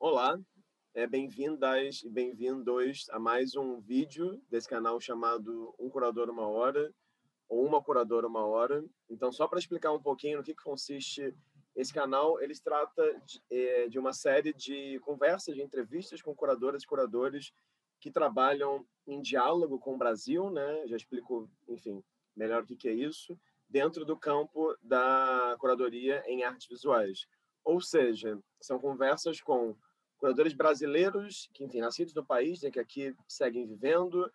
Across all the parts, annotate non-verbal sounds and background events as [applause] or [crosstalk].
Olá, é, bem-vindas e bem-vindos a mais um vídeo desse canal chamado Um Curador Uma Hora ou Uma Curadora Uma Hora. Então, só para explicar um pouquinho no que, que consiste esse canal, ele trata de, é, de uma série de conversas, de entrevistas com curadoras e curadores que trabalham em diálogo com o Brasil, né? Já explico, enfim, melhor o que, que é isso, dentro do campo da curadoria em artes visuais. Ou seja, são conversas com curadores brasileiros, que, enfim, nascidos no país, né, que aqui seguem vivendo,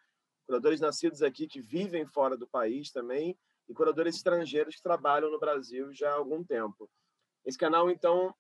curadores nascidos aqui que vivem fora do país também, e curadores estrangeiros que trabalham no Brasil já há algum tempo. Esse canal, então,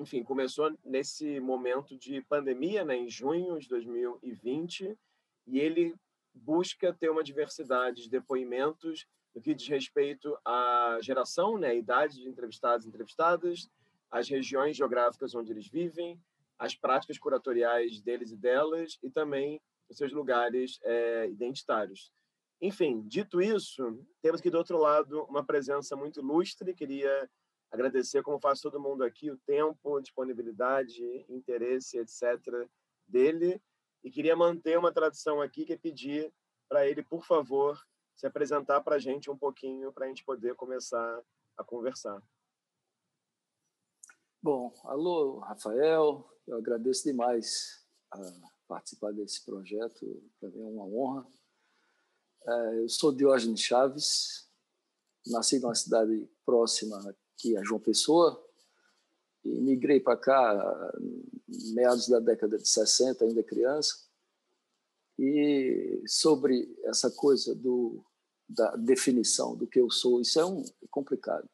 enfim, começou nesse momento de pandemia, né, em junho de 2020, e ele busca ter uma diversidade de depoimentos no que diz respeito à geração, né, a idade de entrevistados e entrevistadas, as regiões geográficas onde eles vivem, as práticas curatoriais deles e delas e também os seus lugares é, identitários. Enfim, dito isso, temos aqui do outro lado uma presença muito ilustre. Queria agradecer, como faz todo mundo aqui, o tempo, disponibilidade, interesse, etc., dele. E queria manter uma tradição aqui, que é pedir para ele, por favor, se apresentar para a gente um pouquinho, para a gente poder começar a conversar. Bom, alô, Rafael, eu agradeço demais a participar desse projeto, para mim é uma honra. É, eu sou Diógenes Chaves, nasci numa cidade próxima aqui a João Pessoa, e migrei para cá meados da década de 60, ainda criança. E sobre essa coisa do, da definição do que eu sou, isso é um é complicado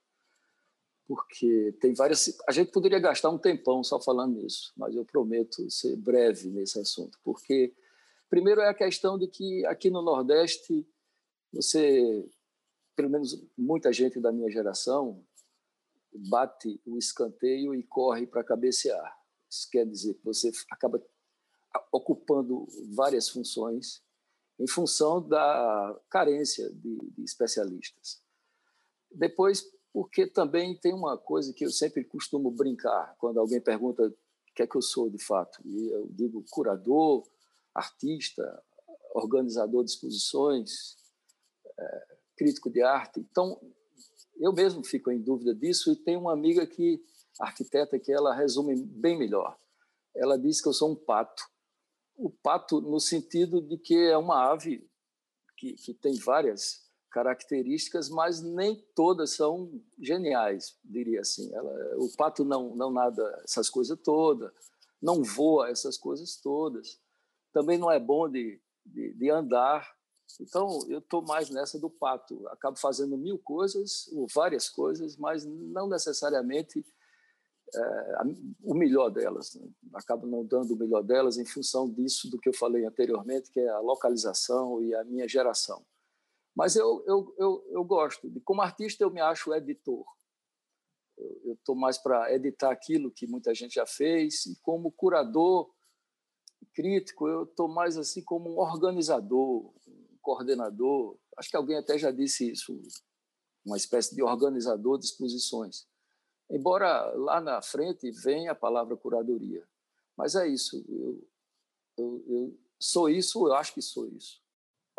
porque tem várias. A gente poderia gastar um tempão só falando nisso, mas eu prometo ser breve nesse assunto, porque primeiro é a questão de que aqui no Nordeste você, pelo menos muita gente da minha geração, bate o escanteio e corre para cabecear. Isso quer dizer que você acaba ocupando várias funções em função da carência de, de especialistas. Depois, porque também tem uma coisa que eu sempre costumo brincar quando alguém pergunta o que é que eu sou de fato. E eu digo curador, artista, organizador de exposições, é, crítico de arte. Então, eu mesmo fico em dúvida disso e tenho uma amiga que, arquiteta, que ela resume bem melhor. Ela diz que eu sou um pato. O pato no sentido de que é uma ave que, que tem várias características, mas nem todas são geniais, diria assim. Ela, o pato não, não nada essas coisas todas, não voa essas coisas todas, também não é bom de, de, de andar. Então, eu estou mais nessa do pato. Acabo fazendo mil coisas, ou várias coisas, mas não necessariamente é, o melhor delas. Né? Acabo não dando o melhor delas em função disso, do que eu falei anteriormente, que é a localização e a minha geração. Mas eu, eu, eu, eu gosto. De, como artista, eu me acho editor. Eu estou mais para editar aquilo que muita gente já fez. E como curador, crítico, eu estou mais assim como um organizador, um coordenador. Acho que alguém até já disse isso, uma espécie de organizador de exposições. Embora lá na frente venha a palavra curadoria. Mas é isso. Eu, eu, eu sou isso, eu acho que sou isso.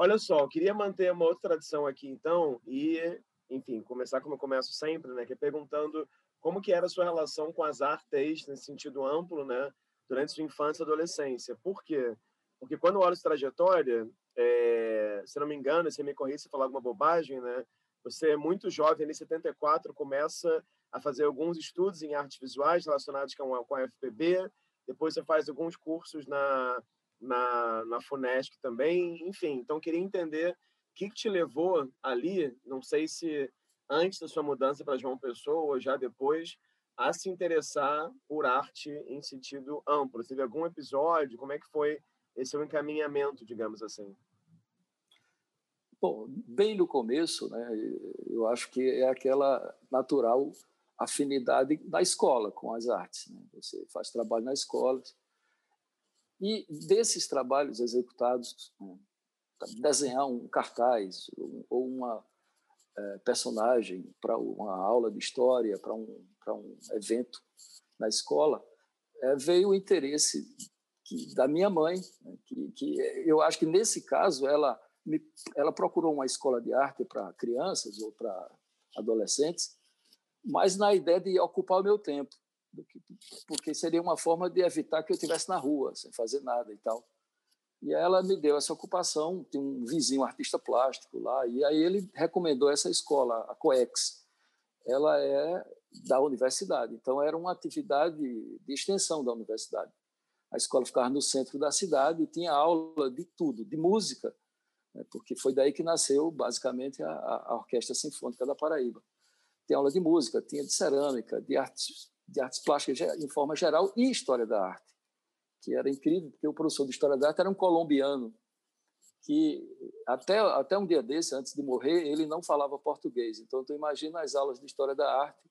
Olha só, eu queria manter uma outra tradição aqui, então, e, enfim, começar como eu começo sempre, né, que é perguntando como que era a sua relação com as artes, nesse sentido amplo, né, durante sua infância e adolescência. Por quê? Porque quando eu olho sua trajetória, é, se não me engano, se me corrija se falar alguma bobagem, né, você é muito jovem, em 74, começa a fazer alguns estudos em artes visuais relacionados com a, com a FPB, depois você faz alguns cursos na na, na FUNESC também, enfim. Então, queria entender o que, que te levou ali, não sei se antes da sua mudança para João Pessoa ou já depois, a se interessar por arte em sentido amplo. Teve algum episódio? Como é que foi esse seu encaminhamento, digamos assim? Bom, bem no começo, né, eu acho que é aquela natural afinidade da escola com as artes. Né? Você faz trabalho na escola, e desses trabalhos executados, né, desenhar um cartaz ou uma é, personagem para uma aula de história, para um, um evento na escola, é, veio o interesse que, da minha mãe, né, que, que eu acho que nesse caso ela me, ela procurou uma escola de arte para crianças ou para adolescentes, mas na ideia de ocupar o meu tempo, porque seria uma forma de evitar que eu estivesse na rua, sem fazer nada e tal. E ela me deu essa ocupação, tem um vizinho um artista plástico lá, e aí ele recomendou essa escola, a COEX. Ela é da universidade, então era uma atividade de extensão da universidade. A escola ficava no centro da cidade e tinha aula de tudo, de música, né, porque foi daí que nasceu basicamente a, a Orquestra Sinfônica da Paraíba. Tem aula de música, tinha de cerâmica, de artes, de artes plásticas em forma geral e história da arte, que era incrível, porque o professor de história da arte era um colombiano que até até um dia desse, antes de morrer, ele não falava português. Então, tu imagina as aulas de história da arte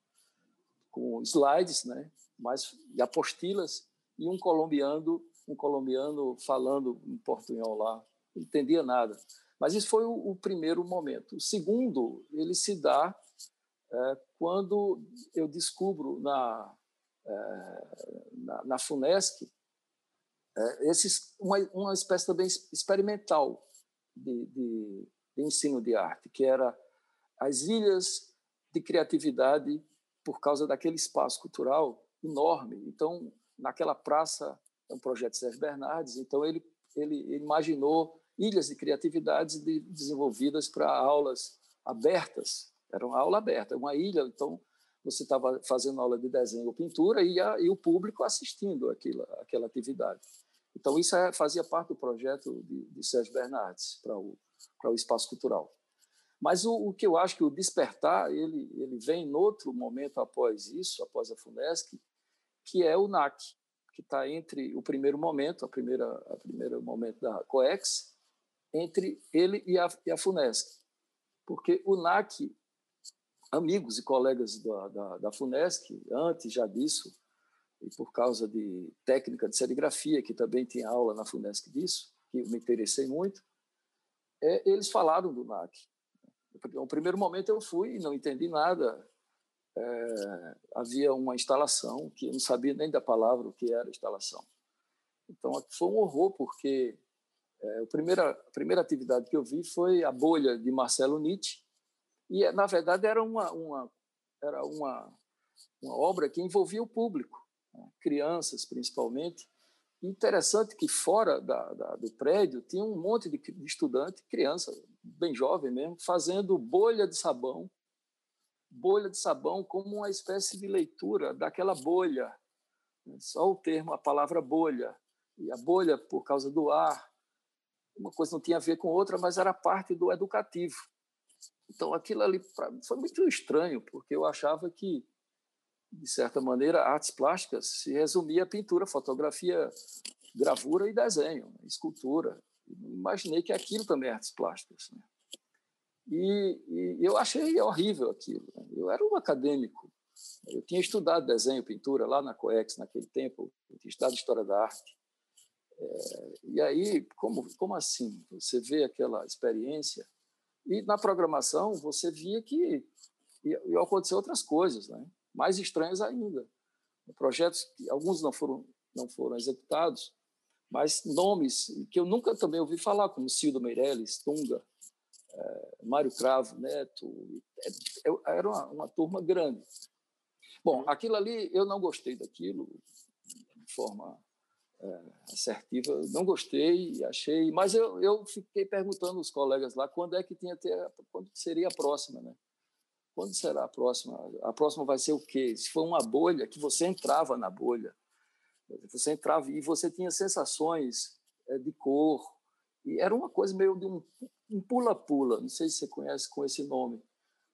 com slides, né, mas e apostilas e um colombiano, um colombiano falando em portunhol lá, não entendia nada. Mas isso foi o, o primeiro momento. O segundo, ele se dá é, quando eu descubro na, é, na, na, FUNESC é, esses, uma, uma espécie também experimental de, de, de ensino de arte, que era as ilhas de criatividade por causa daquele espaço cultural enorme. Então, naquela praça, é um projeto de Sérgio Bernardes, então ele, ele imaginou ilhas de criatividades de, desenvolvidas para aulas abertas. Era uma aula aberta, uma ilha, então você estava fazendo aula de desenho ou pintura e, a, e o público assistindo aquilo, aquela atividade. Então, isso é, fazia parte do projeto de, de Sérgio Bernardes para o, o espaço cultural. Mas o, o, que eu acho que o despertar ele, ele vem em outro momento após isso, após a FUNESC, que é o NAC, que está entre o primeiro momento, a primeira, a primeiro momento da COEX, entre ele e a, e a FUNESC. Porque o NAC, amigos e colegas da, da, da FUNESC, antes já disso, e por causa de técnica de serigrafia, que também tinha aula na FUNESC disso, que eu me interessei muito, é, eles falaram do NAC. No primeiro momento eu fui e não entendi nada, é, havia uma instalação que eu não sabia nem da palavra o que era instalação. Então foi um horror porque é, a, primeira, a primeira atividade que eu vi foi a bolha de Marcelo Nietzsche e na verdade era uma, uma era uma uma obra que envolvia o público, né? crianças principalmente. Interessante que fora da, da, do prédio tinha um monte de, de estudante, criança, bem jovem mesmo, fazendo bolha de sabão bolha de sabão como uma espécie de leitura daquela bolha. Só o termo, a palavra bolha. E a bolha, por causa do ar, uma coisa não tinha a ver com outra, mas era parte do educativo. Então, aquilo ali foi muito estranho, porque eu achava que, de certa maneira, artes plásticas se resumia a pintura, fotografia, gravura e desenho, escultura. Imaginei que aquilo também é artes plásticas. Né? E, e, eu achei horrível aquilo. Né? Eu era um acadêmico. Eu tinha estudado desenho, pintura lá na COEX naquele tempo, eu tinha estudado História da Arte. É, e aí, como, como assim? Você vê aquela experiência e na programação você via que iam acontecer outras coisas, né? mais estranhas ainda. Projetos que alguns não foram, não foram executados, mas nomes que eu nunca também ouvi falar, como Cildo Meirelles, Tunga, é, Mário Cravo Neto, é, era uma, uma, turma grande. Bom, aquilo ali, eu não gostei daquilo, de forma é, assertiva, não gostei, achei, mas eu, eu fiquei perguntando aos colegas lá quando é que tinha ter, quando seria a próxima, né? Quando será a próxima? A próxima vai ser o quê? Se for uma bolha, que você entrava na bolha, você entrava e você tinha sensações de cor, e era uma coisa meio de um um pula-pula, não sei se você conhece com esse nome.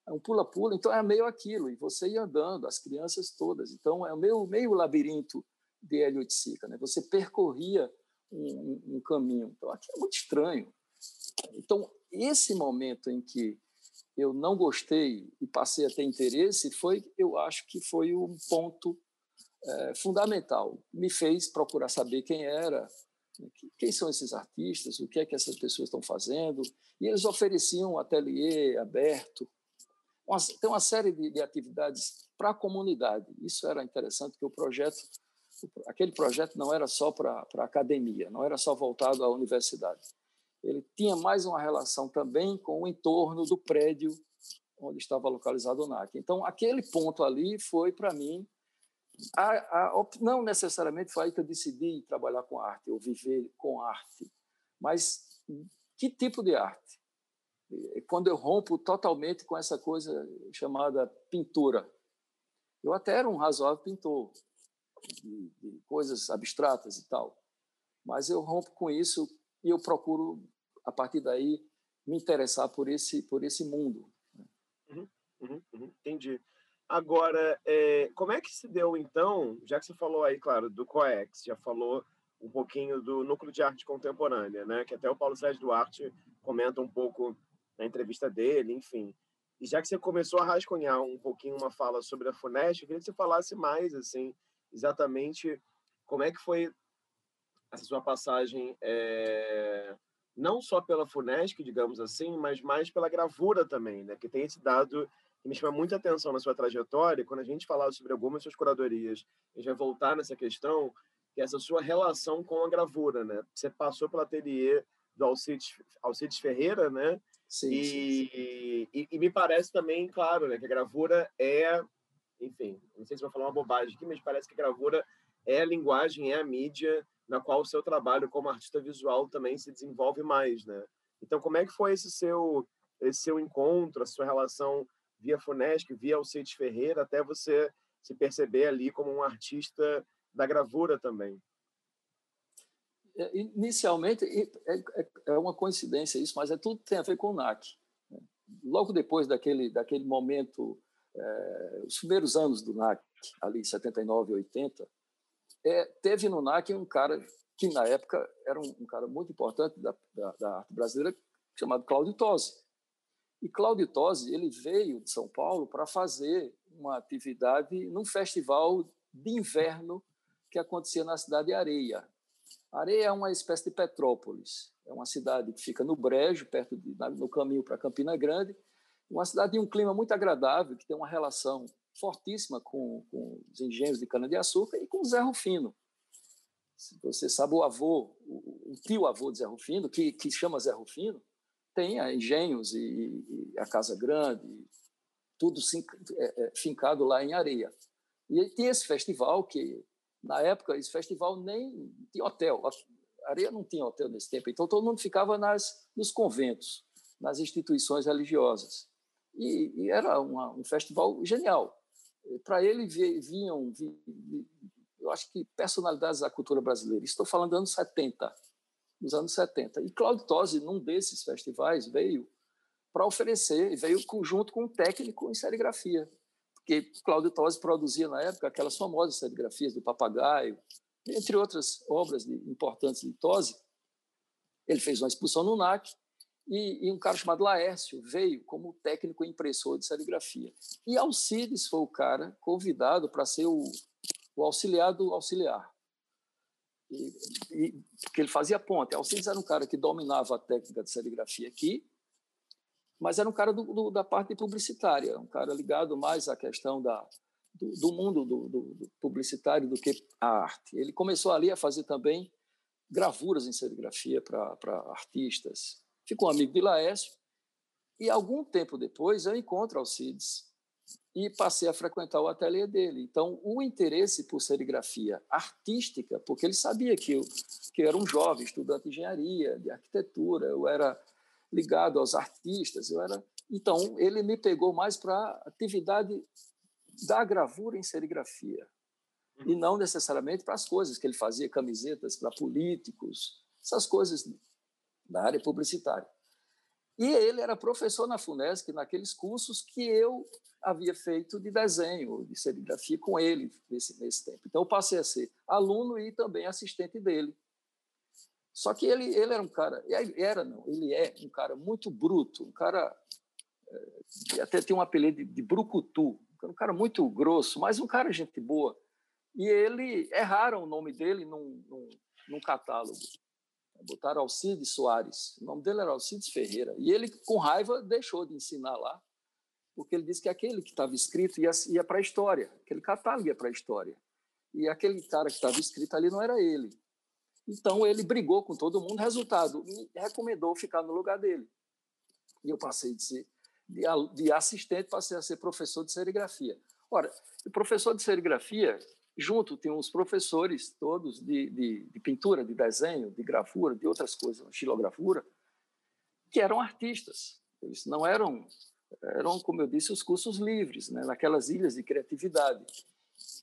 É um pula-pula, então é meio aquilo, e você ia andando, as crianças todas. Então é meio, meio labirinto de Hélio Sica, né? Você percorria um, um, caminho. Então aqui é muito estranho. Então esse momento em que eu não gostei e passei a ter interesse foi, eu acho que foi um ponto é, fundamental. Me fez procurar saber quem era, quem são esses artistas, o que é que essas pessoas estão fazendo. E eles ofereciam um ateliê aberto, uma, tem uma série de, de atividades para a comunidade. Isso era interessante, porque o projeto aquele projeto não era só para a academia, não era só voltado à universidade. Ele tinha mais uma relação também com o entorno do prédio onde estava localizado o NAC. Então, aquele ponto ali foi, para mim, a, a, não necessariamente foi aí que eu decidi trabalhar com arte, ou viver com arte, mas que tipo de arte? Quando eu rompo totalmente com essa coisa chamada pintura. Eu até era um razoável pintor, de, de coisas abstratas e tal, mas eu rompo com isso e eu procuro, a partir daí, me interessar por esse, por esse mundo. Uhum, uhum, uhum, entendi. Agora, é, como é que se deu, então, já que você falou aí, claro, do COEX, já falou um pouquinho do Núcleo de Arte Contemporânea, né? que até o Paulo Sérgio Duarte comenta um pouco na entrevista dele, enfim. E já que você começou a rascunhar um pouquinho uma fala sobre a FUNEST, eu queria que você falasse mais, assim, exatamente como é que foi essa sua passagem, é, não só pela FUNESC, digamos assim, mas mais pela gravura também, né? que tem esse dado que me chama muita atenção na sua trajetória, quando a gente falar sobre algumas suas curadorias, a gente vai voltar nessa questão, que é essa sua relação com a gravura, né? Você passou pelo ateliê do Alcides, Alcides Ferreira, né? Sim, e, sim, sim. E, e, me parece também, claro, né, que a gravura é, enfim, não sei se vou falar uma bobagem aqui, mas parece que a gravura é a linguagem, é a mídia na qual o seu trabalho como artista visual também se desenvolve mais, né? Então, como é que foi esse seu esse seu encontro, a sua relação via Funesc, via Alcides Ferreira, até você se perceber ali como um artista da gravura também. É, inicialmente, é, é, é uma coincidência isso, mas é tudo tem a ver com o NAC. Né? Logo depois daquele, daquele momento, é, os primeiros anos do NAC, ali 79 e 80, é, teve no NAC um cara que, na época, era um, um cara muito importante da, da, da arte brasileira, chamado Cláudio Tosi. E Cláudio Tosi ele veio de São Paulo para fazer uma atividade num festival de inverno que acontecia na cidade de Areia. Areia é uma espécie de Petrópolis, é uma cidade que fica no Brejo, perto de, no caminho para Campina Grande, uma cidade de um clima muito agradável, que tem uma relação fortíssima com, com os engenhos de cana-de-açúcar e com Zé Rufino. Você sabe, o avô, o, o tio-avô de Zé Rufino, que, que chama Zé Rufino, tem Engenhos e, e a Casa Grande, tudo é, é, fincado lá em areia. E tem esse festival que, na época, esse festival nem tinha hotel. A areia não tinha hotel nesse tempo, então todo mundo ficava nas, nos conventos, nas instituições religiosas. E, e era uma, um festival genial. Para ele vinham, vinham, eu acho que personalidades da cultura brasileira. Estou falando dos anos 70 nos anos 70. E Claudio Tosi, num desses festivais, veio para oferecer, veio junto com um técnico em serigrafia, porque Claudio Tosi produzia na época aquelas famosas serigrafias do Papagaio, entre outras obras importantes de Tosi. Ele fez uma exposição no NAC e, e, um cara chamado Laércio veio como técnico impressor de serigrafia. E Alcides foi o cara convidado para ser o, o auxiliar do auxiliar. E, e, porque ele fazia ponte. Alcides era um cara que dominava a técnica de serigrafia aqui, mas era um cara do, do, da parte publicitária, um cara ligado mais à questão da, do, do mundo do, publicitário do que a arte. Ele começou ali a fazer também gravuras em serigrafia para artistas. Ficou amigo de Laércio, e algum tempo depois eu encontro Alcides e passei a frequentar o ateliê dele. Então, o interesse por serigrafia artística, porque ele sabia que eu, que eu era um jovem estudante de engenharia, de arquitetura, eu era ligado aos artistas, eu era. Então, ele me pegou mais para a atividade da gravura em serigrafia e uhum. não necessariamente para as coisas que ele fazia, camisetas para políticos, essas coisas da área publicitária. E ele era professor na FUNESC, naqueles cursos que eu havia feito de desenho, de serigrafia com ele nesse, nesse tempo. Então, eu passei a ser aluno e também assistente dele. Só que ele, ele era um cara, era não, ele é um cara muito bruto, um cara é, até tem um apelido de, de brucutu, um cara muito grosso, mas um cara gente boa. E ele erraram o nome dele num, num, num catálogo. Botaram Alcides Soares. O nome dele era Alcides Ferreira. E ele, com raiva, deixou de ensinar lá, porque ele disse que aquele que estava escrito ia, ia para a história, aquele catálogo ia para a história. e aquele cara que estava escrito ali não era ele. Então ele brigou com todo mundo, resultado, me recomendou ficar no lugar dele. E eu passei de ser de, de assistente, passei a ser professor de serigrafia. Ora, o professor de serigrafia, junto tem uns professores todos de, de, de, pintura, de desenho, de gravura, de outras coisas, xilografura, que eram artistas. Eles não eram, eram, como eu disse, os cursos livres, né, naquelas ilhas de criatividade.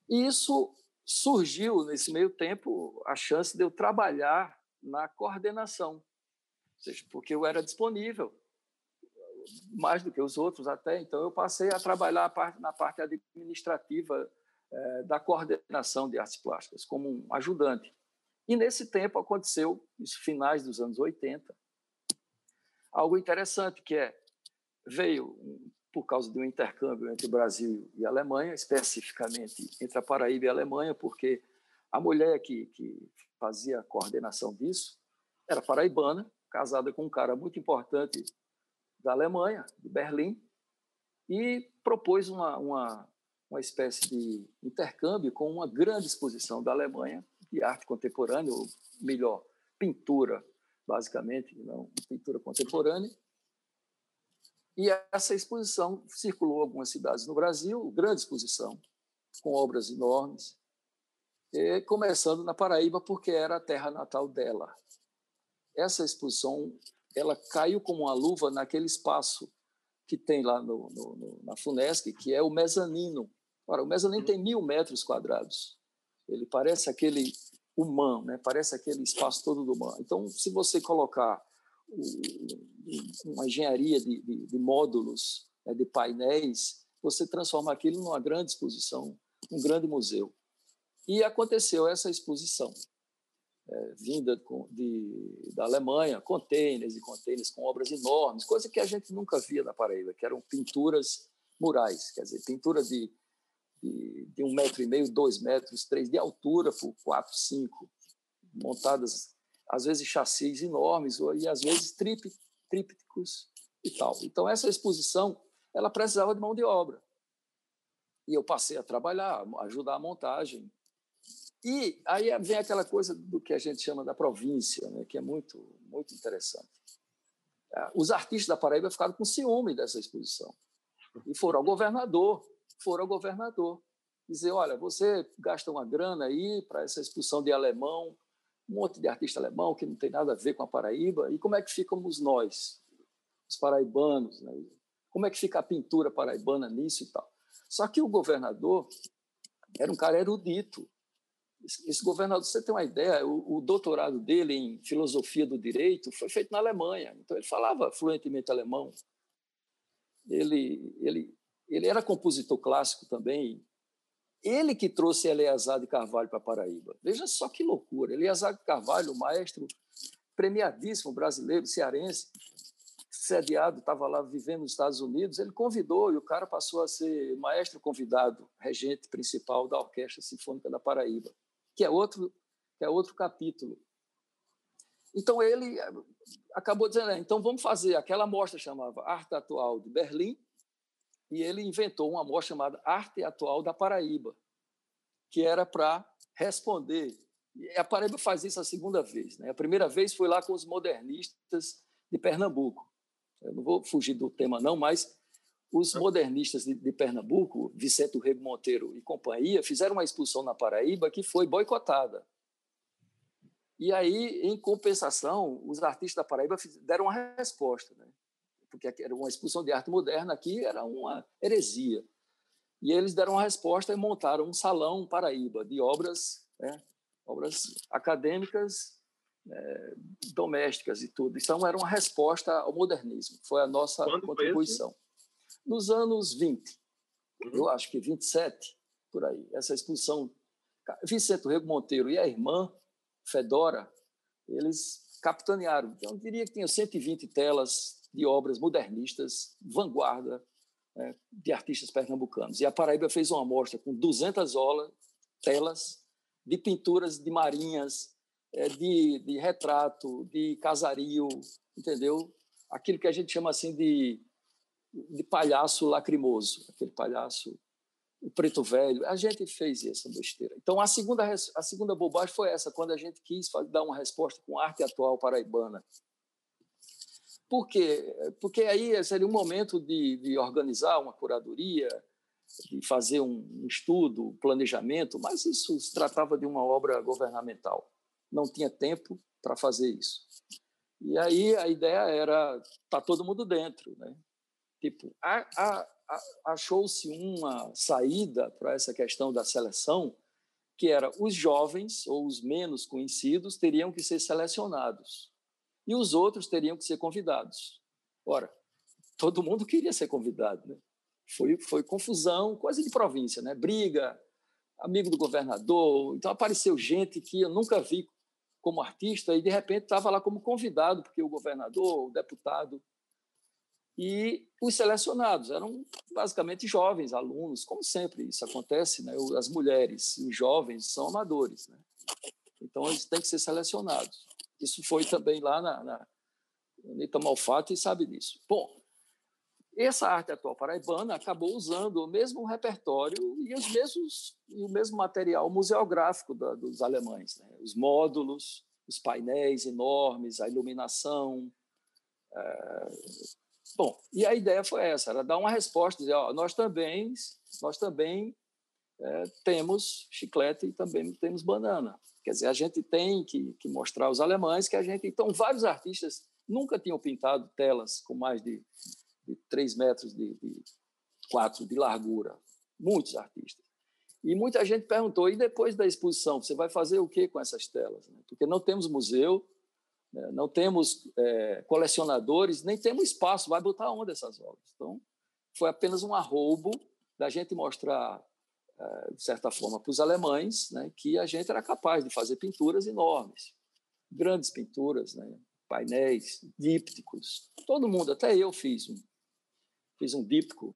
E isso surgiu, nesse meio tempo, a chance de eu trabalhar na coordenação, seja, porque eu era disponível, mais do que os outros até, então eu passei a trabalhar na parte administrativa eh, da coordenação de artes plásticas, como um ajudante. E nesse tempo aconteceu, nos finais dos anos 80, algo interessante, que é, veio por causa de um intercâmbio entre Brasil e Alemanha, especificamente entre a Paraíba e a Alemanha, porque a mulher que, que fazia a coordenação disso era paraibana, casada com um cara muito importante da Alemanha, de Berlim, e propôs uma, uma, uma espécie de intercâmbio com uma grande exposição da Alemanha de arte contemporânea, ou melhor, pintura, basicamente, não pintura contemporânea, e essa exposição circulou algumas cidades no Brasil, grande exposição, com obras enormes, começando na Paraíba, porque era a terra natal dela. Essa exposição ela caiu como uma luva naquele espaço que tem lá no, no, na Funesc, que é o mezanino. Ora, o mezanino tem mil metros quadrados. Ele parece aquele humano, né? parece aquele espaço todo do humano. Então, se você colocar uma engenharia de, de, de módulos, né, de painéis, você transforma aquilo numa grande exposição, um grande museu. E aconteceu essa exposição, é, vinda de, da Alemanha, containers e containers com obras enormes, coisa que a gente nunca via na Paraíba, que eram pinturas murais, quer dizer, pintura de, de, um metro e meio, dois metros, três de altura por quatro, cinco, montadas às vezes chassis enormes e às vezes trípticos e tal. Então essa exposição ela precisava de mão de obra e eu passei a trabalhar, ajudar a montagem. E aí vem aquela coisa do que a gente chama da província, né, que é muito muito interessante. É, os artistas da Paraíba ficaram com ciúme dessa exposição e foram ao governador, foram ao governador dizer, olha, você gasta uma grana aí para essa exposição de alemão, um monte de artista alemão que não tem nada a ver com a Paraíba. E como é que ficamos nós, os paraibanos? Né? Como é que fica a pintura paraibana nisso e tal? Só que o governador era um cara erudito. Esse governador, você tem uma ideia, o, o doutorado dele em filosofia do direito foi feito na Alemanha. Então ele falava fluentemente alemão. Ele, ele, ele era compositor clássico também, ele que trouxe Eleazar de Carvalho para Paraíba. Veja só que loucura. Eleazar de Carvalho, maestro premiadíssimo brasileiro, cearense, sediado, estava lá vivendo nos Estados Unidos, ele convidou e o cara passou a ser maestro convidado, regente principal da Orquestra Sinfônica da Paraíba, que é outro, que é outro capítulo. Então ele acabou dizendo, é, então vamos fazer aquela mostra chamava Arte Atual de Berlim, e ele inventou uma amostra chamada Arte Atual da Paraíba, que era para responder. E a Paraíba faz isso a segunda vez. Né? A primeira vez foi lá com os modernistas de Pernambuco. Eu não vou fugir do tema, não, mas os modernistas de, de Pernambuco, Vicente Rego Monteiro e companhia, fizeram uma expulsão na Paraíba que foi boicotada. E aí, em compensação, os artistas da Paraíba deram uma resposta. Né? Porque era uma exposição de arte moderna aqui era uma heresia. E eles deram uma resposta e montaram um salão Paraíba de obras, né, obras acadêmicas, é, domésticas e tudo. Então era uma resposta ao modernismo. Foi a nossa Quando contribuição. Nos anos 20, uhum. eu acho que 27 por aí. Essa exposição Vicente Rego Monteiro e a irmã Fedora, eles capitanearam. Então, eu diria que tinha 120 telas de obras modernistas, vanguarda, né, de artistas pernambucanos. E a Paraíba fez uma amostra com 200 olas, telas de pinturas de marinhas, é, de, de retrato, de casario, entendeu? Aquilo que a gente chama assim de, de palhaço lacrimoso, aquele palhaço o preto velho. A gente fez essa besteira. Então, a segunda, a segunda bobagem foi essa, quando a gente quis dar uma resposta com arte atual paraibana. Por quê? Porque aí seria um momento de, de organizar uma curadoria, de fazer um estudo, um planejamento, mas isso se tratava de uma obra governamental. Não tinha tempo para fazer isso. E aí a ideia era tá todo mundo dentro, né? Tipo, achou-se uma saída para essa questão da seleção, que era os jovens ou os menos conhecidos teriam que ser selecionados e os outros teriam que ser convidados. Ora, todo mundo queria ser convidado, né? Foi, foi confusão, coisa de província, né? Briga, amigo do governador. Então apareceu gente que eu nunca vi como artista e de repente estava lá como convidado, porque o governador, o deputado e os selecionados eram basicamente jovens, alunos, como sempre isso acontece, né? As mulheres e os jovens são amadores, né? Então eles têm que ser selecionados. Isso foi também lá na, na Anitta Malfatti sabe disso. Bom, essa arte atual paraibana acabou usando o mesmo repertório e os mesmos e o mesmo material museográfico da, dos alemães, né? os módulos, os painéis enormes, a iluminação. É... Bom, e a ideia foi essa, era dar uma resposta, dizer, ó, nós também, nós também é, temos chiclete e também temos banana. Quer dizer, a gente tem que, que mostrar aos alemães que a gente, então vários artistas nunca tinham pintado telas com mais de de 3 metros de, de 4 de largura, muitos artistas. E muita gente perguntou, e depois da exposição, você vai fazer o que com essas telas? Porque não temos museu, né? não temos é, colecionadores, nem temos espaço, vai botar onde essas obras? Então, foi apenas um arrobo da gente mostrar, de certa forma, para os alemães né, que a gente era capaz de fazer pinturas enormes, grandes pinturas, né, painéis, dípticos, todo mundo, até eu fiz um fiz um díptico.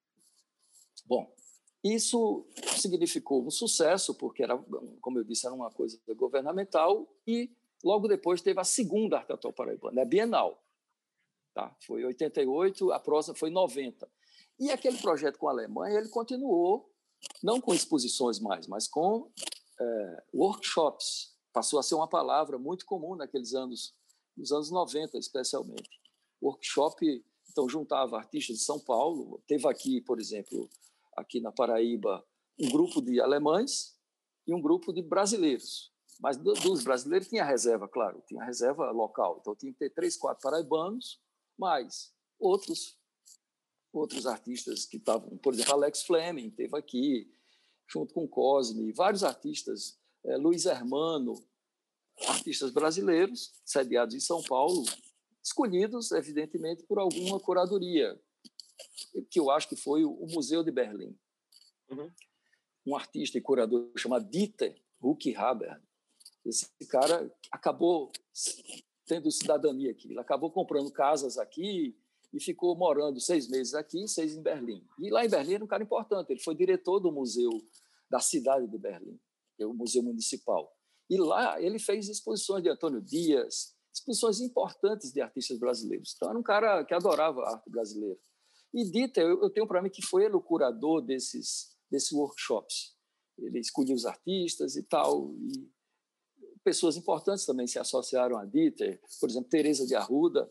Bom, isso significou um sucesso, porque, era, como eu disse, era uma coisa governamental, e logo depois teve a segunda Arte Atual Paraibana, a Bienal. Tá? Foi 88, a próxima foi 90. E aquele projeto com a Alemanha, ele continuou, não com exposições mais, mas com é, workshops. Passou a ser uma palavra muito comum naqueles anos, nos anos 90, especialmente. Workshop então, juntava artistas de São Paulo. Teve aqui, por exemplo, aqui na Paraíba, um grupo de alemães e um grupo de brasileiros. Mas dos brasileiros tinha reserva, claro, tinha reserva local. Então, tinha que ter três, quatro paraibanos, mais outros outros artistas que estavam, por exemplo, Alex Fleming teve aqui, junto com Cosme, vários artistas, é, Luiz Hermano, artistas brasileiros, sediados em São Paulo, escolhidos, evidentemente, por alguma curadoria, que eu acho que foi o Museu de Berlim. Uhum. Um artista e curador chamado Dieter Huckhaber. Esse cara acabou tendo cidadania aqui. Ele acabou comprando casas aqui e ficou morando seis meses aqui, seis em Berlim. E lá em Berlim era um cara importante. Ele foi diretor do museu da cidade de Berlim, que é o museu municipal. E lá ele fez exposições de Antônio Dias, exposições importantes de artistas brasileiros. Então, era um cara que adorava a arte brasileira. E Dieter, eu, tenho para mim que foi ele o curador desses, desses workshops. Ele escolhia os artistas e tal, e pessoas importantes também se associaram a Dieter, por exemplo, Teresa de Arruda,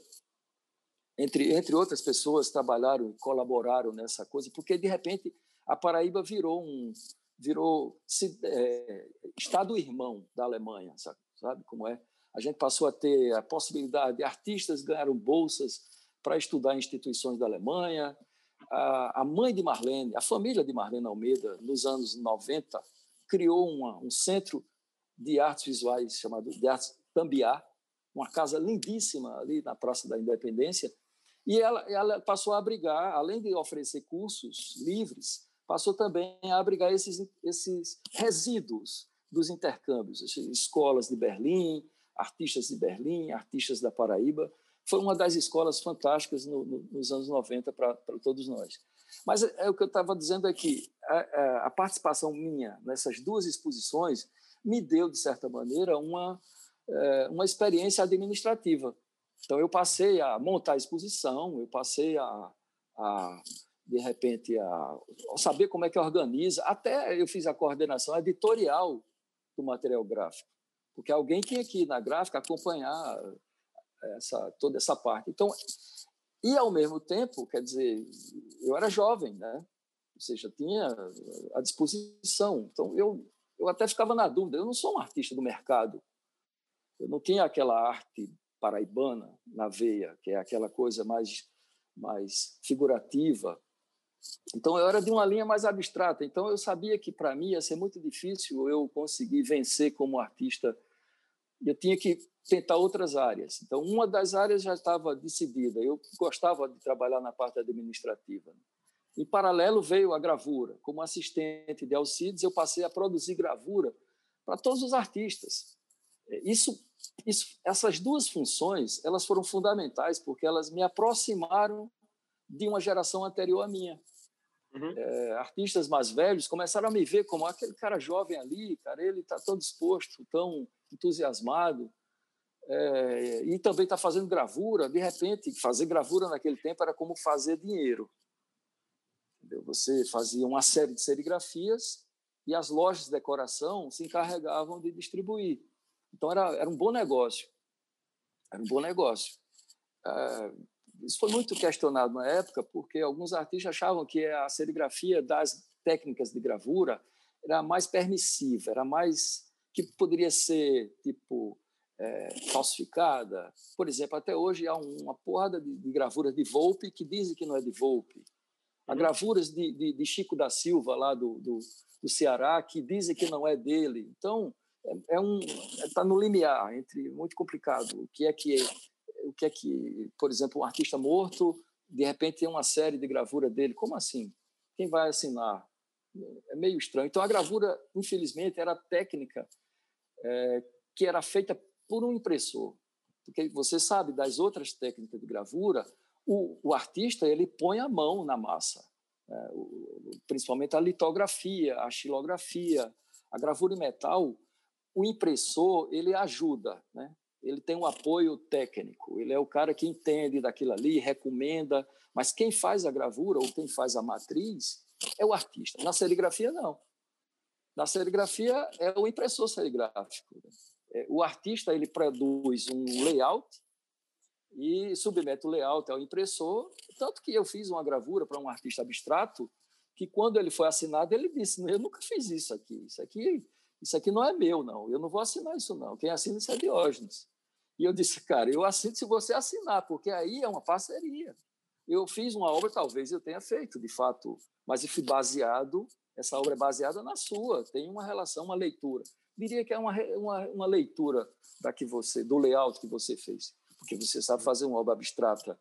entre, entre outras pessoas trabalharam e colaboraram nessa coisa, porque, de repente, a Paraíba virou um virou é, estado irmão da Alemanha, sabe, sabe como é? a gente passou a ter a possibilidade de artistas ganharam bolsas para estudar em instituições da Alemanha. A, mãe de Marlene, a família de Marlene Almeida, nos anos 90, criou uma, um centro de artes visuais chamado de Artes Tambiá, uma casa lindíssima ali na Praça da Independência. E ela, ela passou a abrigar, além de oferecer cursos livres, passou também a abrigar esses, esses resíduos dos intercâmbios, escolas de Berlim, artistas de Berlim, artistas da Paraíba. Foi uma das escolas fantásticas no, no, nos anos 90 para todos nós. Mas é, é, o que eu estava dizendo a, a, a, participação minha nessas duas exposições me deu, de certa maneira, uma, é, uma experiência administrativa. Então, eu passei a montar a exposição, eu passei a, a de repente, a, a saber como é que organiza. Até eu fiz a coordenação editorial do material gráfico, porque alguém tinha que ir na gráfica acompanhar essa, toda essa parte. Então, e ao mesmo tempo, quer dizer, eu era jovem, né? Ou seja, tinha a disposição. Então, eu, eu até ficava na dúvida. Eu não sou um artista do mercado. Eu não tinha aquela arte paraibana na veia, que é aquela coisa mais, mais figurativa. Então, eu era de uma linha mais abstrata. Então, eu sabia que, para mim, ia ser muito difícil eu conseguir vencer como artista. Eu tinha que tentar outras áreas. Então, uma das áreas já estava decidida. Eu gostava de trabalhar na parte administrativa. Em paralelo, veio a gravura. Como assistente de Alcides, eu passei a produzir gravura para todos os artistas. Isso, isso, essas duas funções elas foram fundamentais porque elas me aproximaram de uma geração anterior à minha. Uhum. É, artistas mais velhos começaram a me ver como aquele cara jovem ali, cara, ele está tão disposto, tão entusiasmado, é, e também está fazendo gravura. De repente, fazer gravura naquele tempo era como fazer dinheiro. Entendeu? Você fazia uma série de serigrafias e as lojas de decoração se encarregavam de distribuir. Então era, era um bom negócio. Era um bom negócio. É, isso foi muito questionado na época, porque alguns artistas achavam que a serigrafia das técnicas de gravura era mais permissiva, era mais que poderia ser tipo é, falsificada. Por exemplo, até hoje há uma porrada de, de gravuras de Volpe que dizem que não é de Volpe. Há uhum. gravuras de, de, de, Chico da Silva, lá do, do, do, Ceará, que dizem que não é dele. Então, é, é um está no limiar entre muito complicado. O que é que o que é que, por exemplo, um artista morto de repente tem uma série de gravura dele? Como assim? Quem vai assinar? É meio estranho. Então, a gravura, infelizmente, era técnica é, que era feita por um impressor. Porque você sabe das outras técnicas de gravura, o, o artista ele põe a mão na massa, né? o, principalmente a litografia, a xilografia, a gravura em metal. O impressor ele ajuda, né? ele tem um apoio técnico, ele é o cara que entende daquilo ali, recomenda, mas quem faz a gravura ou quem faz a matriz é o artista. Na serigrafia, não. Na serigrafia, é o impressor serigráfico. É, o artista ele produz um layout e submete o layout ao impressor. Tanto que eu fiz uma gravura para um artista abstrato que, quando ele foi assinado, ele disse: Eu nunca fiz isso aqui. Isso aqui, isso aqui não é meu, não. Eu não vou assinar isso, não. Quem assina isso é Diógenes. E eu disse: Cara, eu assino se você assinar, porque aí é uma parceria. Eu fiz uma obra, talvez eu tenha feito, de fato, mas eu fui baseado. Essa obra é baseada na sua, tem uma relação, uma leitura diria que é uma, uma, uma leitura da que você, do layout que você fez, porque você sabe fazer uma obra abstrata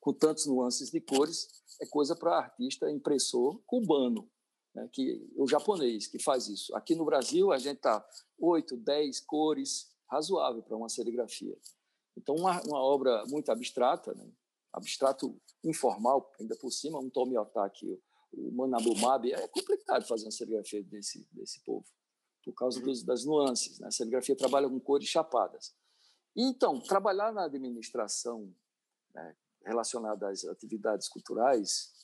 com tantas nuances de cores, é coisa para artista impressor cubano, né, que o japonês que faz isso. Aqui no Brasil a gente tá oito, dez cores, razoável para uma serigrafia. Então uma, uma obra muito abstrata, né, abstrato informal, ainda por cima, um Tomiotaki, o Manabumab, é complicado fazer uma serigrafia desse desse povo por causa uhum. dos, das nuances. Né? A serigrafia trabalha com cores chapadas. Então, trabalhar na administração né, relacionada às atividades culturais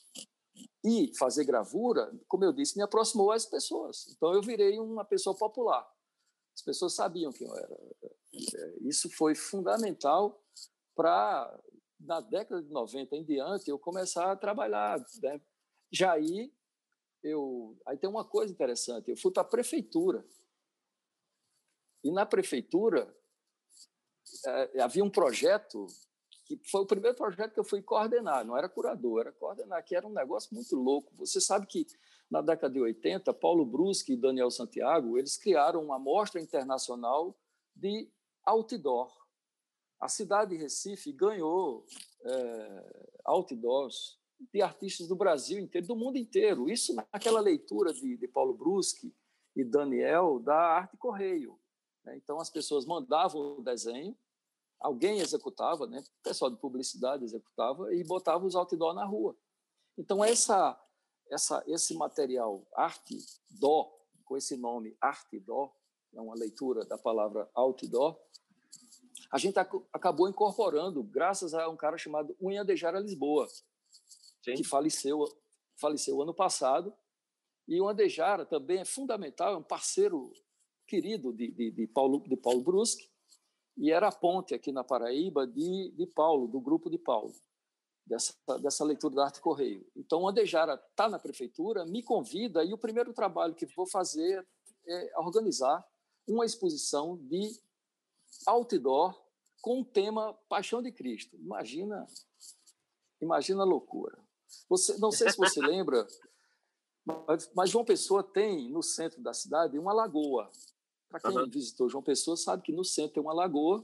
e fazer gravura, como eu disse, me aproximou às pessoas. Então, eu virei uma pessoa popular. As pessoas sabiam quem eu era. É, isso foi fundamental para, na década de 90 em diante, eu começar a trabalhar. Né? Já aí, eu aí tem uma coisa interessante. Eu fui para a prefeitura e na prefeitura é, havia um projeto que foi o primeiro projeto que eu fui coordenar. Não era curador, era coordenar, que era um negócio muito louco. Você sabe que na década de 80, Paulo Bruschi e Daniel Santiago eles criaram uma mostra internacional de outdoor. A cidade de Recife ganhou é, outdoors de artistas do Brasil inteiro, do mundo inteiro. Isso naquela leitura de, de Paulo Bruschi e Daniel da Arte Correio. Né? Então, as pessoas mandavam o desenho, alguém executava, né? o pessoal de publicidade executava e botava os outdoor na rua. Então, essa, essa, esse material arte dó, com esse nome arte dó, é uma leitura da palavra outdoor, a gente ac acabou incorporando graças a um cara chamado Unha de Jara Lisboa, Sim. que faleceu, faleceu ano passado. E o Andejara também é fundamental, é um parceiro querido de, de, de Paulo, de Paulo Brusque, e era a ponte aqui na Paraíba de, de Paulo, do grupo de Paulo, dessa, dessa leitura da arte correio. Então, Andejara está na prefeitura, me convida, e o primeiro trabalho que vou fazer é organizar uma exposição de outdoor com o tema Paixão de Cristo. Imagina, imagina a loucura. Você, não sei se você lembra, mas, mas João Pessoa tem no centro da cidade uma lagoa. Para quem uhum. visitou João Pessoa sabe que no centro tem uma lagoa.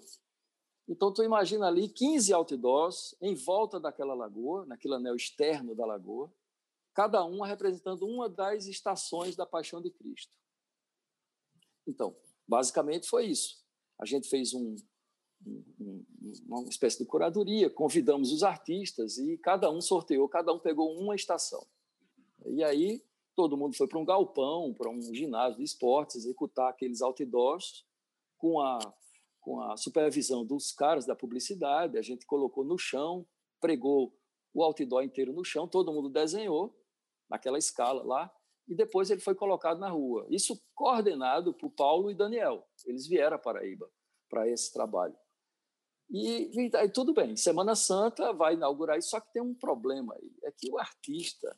Então tu imagina ali 15 outdoors em volta daquela lagoa, naquele anel externo da lagoa, cada uma representando uma das estações da Paixão de Cristo. Então, basicamente foi isso. A gente fez um, um, uma espécie de curadoria, convidamos os artistas e cada um sorteou, cada um pegou uma estação. E aí todo mundo foi para um galpão, para um ginásio de esportes, executar aqueles outdoors com a, com a supervisão dos caras da publicidade. A gente colocou no chão, pregou o outdoor inteiro no chão, todo mundo desenhou naquela escala lá, e depois ele foi colocado na rua. Isso coordenado por Paulo e Daniel. Eles vieram a Paraíba para esse trabalho. E, e tudo bem, Semana Santa vai inaugurar isso, só que tem um problema aí, é que o artista,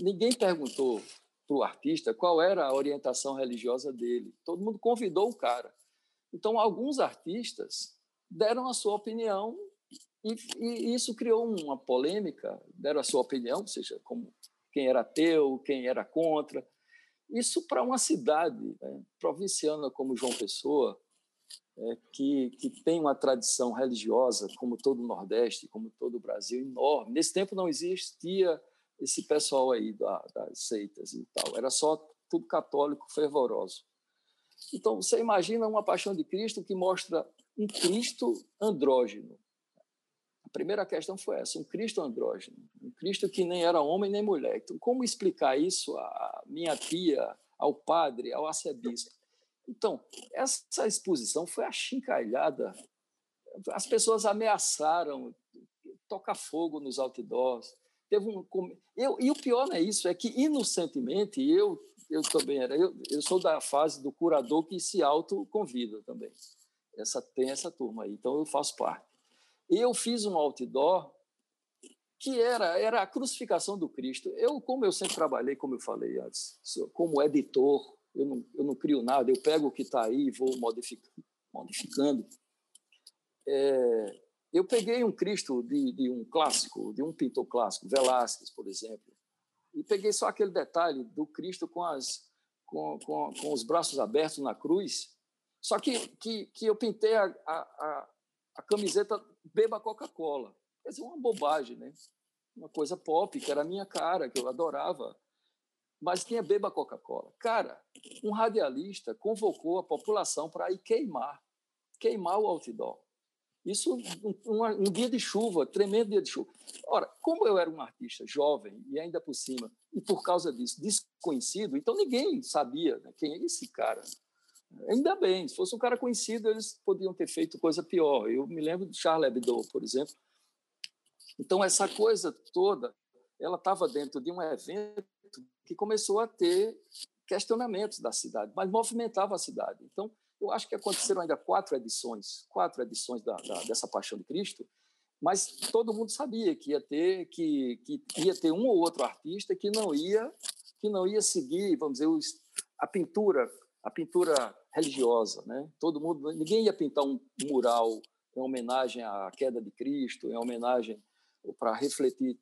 ninguém perguntou para o artista qual era a orientação religiosa dele, todo mundo convidou o cara. Então, alguns artistas deram a sua opinião e, e isso criou uma polêmica, deram a sua opinião, ou seja, como quem era ateu, quem era contra. Isso para uma cidade né, provinciana como João Pessoa, é, que, que tem uma tradição religiosa, como todo o Nordeste, como todo o Brasil, enorme. Nesse tempo não existia esse pessoal aí da, das seitas e tal, era só tudo católico fervoroso. Então, você imagina uma paixão de Cristo que mostra um Cristo andrógeno. A primeira questão foi essa, um Cristo andrógeno, um Cristo que nem era homem nem mulher. Então, como explicar isso à minha tia, ao padre, ao arcebispo? Então, essa exposição foi achincalhada. As pessoas ameaçaram tocar fogo nos outdoors. Teve um, eu, e o pior não é isso, é que inocentemente eu eu também era eu, eu sou da fase do curador que se auto convida também. Essa tem essa turma aí, então eu faço parte. Eu fiz um outdoor que era era a crucificação do Cristo. Eu, como eu sempre trabalhei, como eu falei antes, como editor, eu não, eu não crio nada, eu pego o que está aí e vou modificando. modificando. É, eu peguei um Cristo de, de, um clássico, de um pintor clássico, Velázquez, por exemplo, e peguei só aquele detalhe do Cristo com, as, com, com, com os braços abertos na cruz, só que, que, que eu pintei a, a, a camiseta Beba Coca-Cola. Quer dizer, uma bobagem, né? Uma coisa pop, que era a minha cara, que eu adorava mas é beba Coca-Cola? Cara, um radialista convocou a população para ir queimar, queimar o outdoor. Isso um, um, dia de chuva, tremendo dia de chuva. Ora, como eu era um artista jovem e ainda por cima, e por causa disso, desconhecido, então ninguém sabia né, quem é esse cara. Ainda bem, se fosse um cara conhecido, eles podiam ter feito coisa pior. Eu me lembro de Charles Hebdo, por exemplo. Então, essa coisa toda, ela estava dentro de um evento que começou a ter questionamentos da cidade, mas movimentava a cidade. Então, eu acho que aconteceram ainda quatro edições, quatro edições da, da, dessa Paixão de Cristo, mas todo mundo sabia que ia ter que, que ia ter um ou outro artista que não ia que não ia seguir, vamos dizer, os, a pintura, a pintura religiosa, né? Todo mundo, ninguém ia pintar um mural em homenagem à queda de Cristo, em homenagem para refletir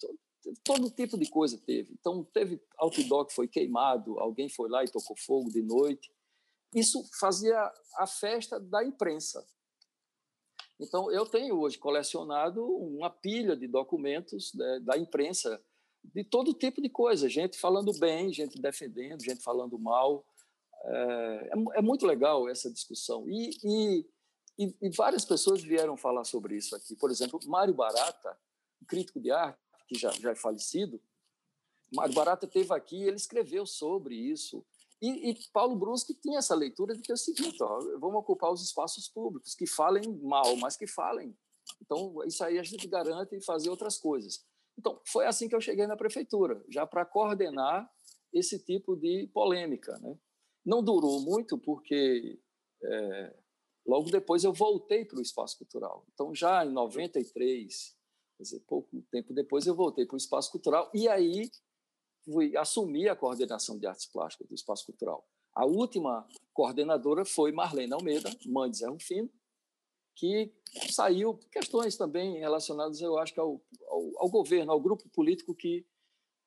todo tipo de coisa teve. Então, teve outdoor que foi queimado, alguém foi lá e tocou fogo de noite. Isso fazia a festa da imprensa. Então, eu tenho hoje colecionado uma pilha de documentos né, da imprensa de todo tipo de coisa, gente falando bem, gente defendendo, gente falando mal. É, é, é muito legal essa discussão. E, e, e, e várias pessoas vieram falar sobre isso aqui. Por exemplo, Mário Barata, crítico de arte, que já, já é falecido, Mário Barata teve aqui ele escreveu sobre isso. E, e, Paulo Brusque tinha essa leitura de que é o seguinte: ó, vamos ocupar os espaços públicos, que falem mal, mas que falem. Então, isso aí a gente garante fazer outras coisas. Então, foi assim que eu cheguei na prefeitura, já para coordenar esse tipo de polêmica. Né? Não durou muito, porque é, logo depois eu voltei para o espaço cultural. Então, já em 93, quer dizer, pouco tempo depois, eu voltei para o espaço cultural e aí fui assumir a coordenação de artes plásticas do espaço cultural. A última coordenadora foi Marlene Almeida, mãe de Zé Rufino, que saiu questões também relacionadas, eu acho, ao, ao, ao governo, ao grupo político que,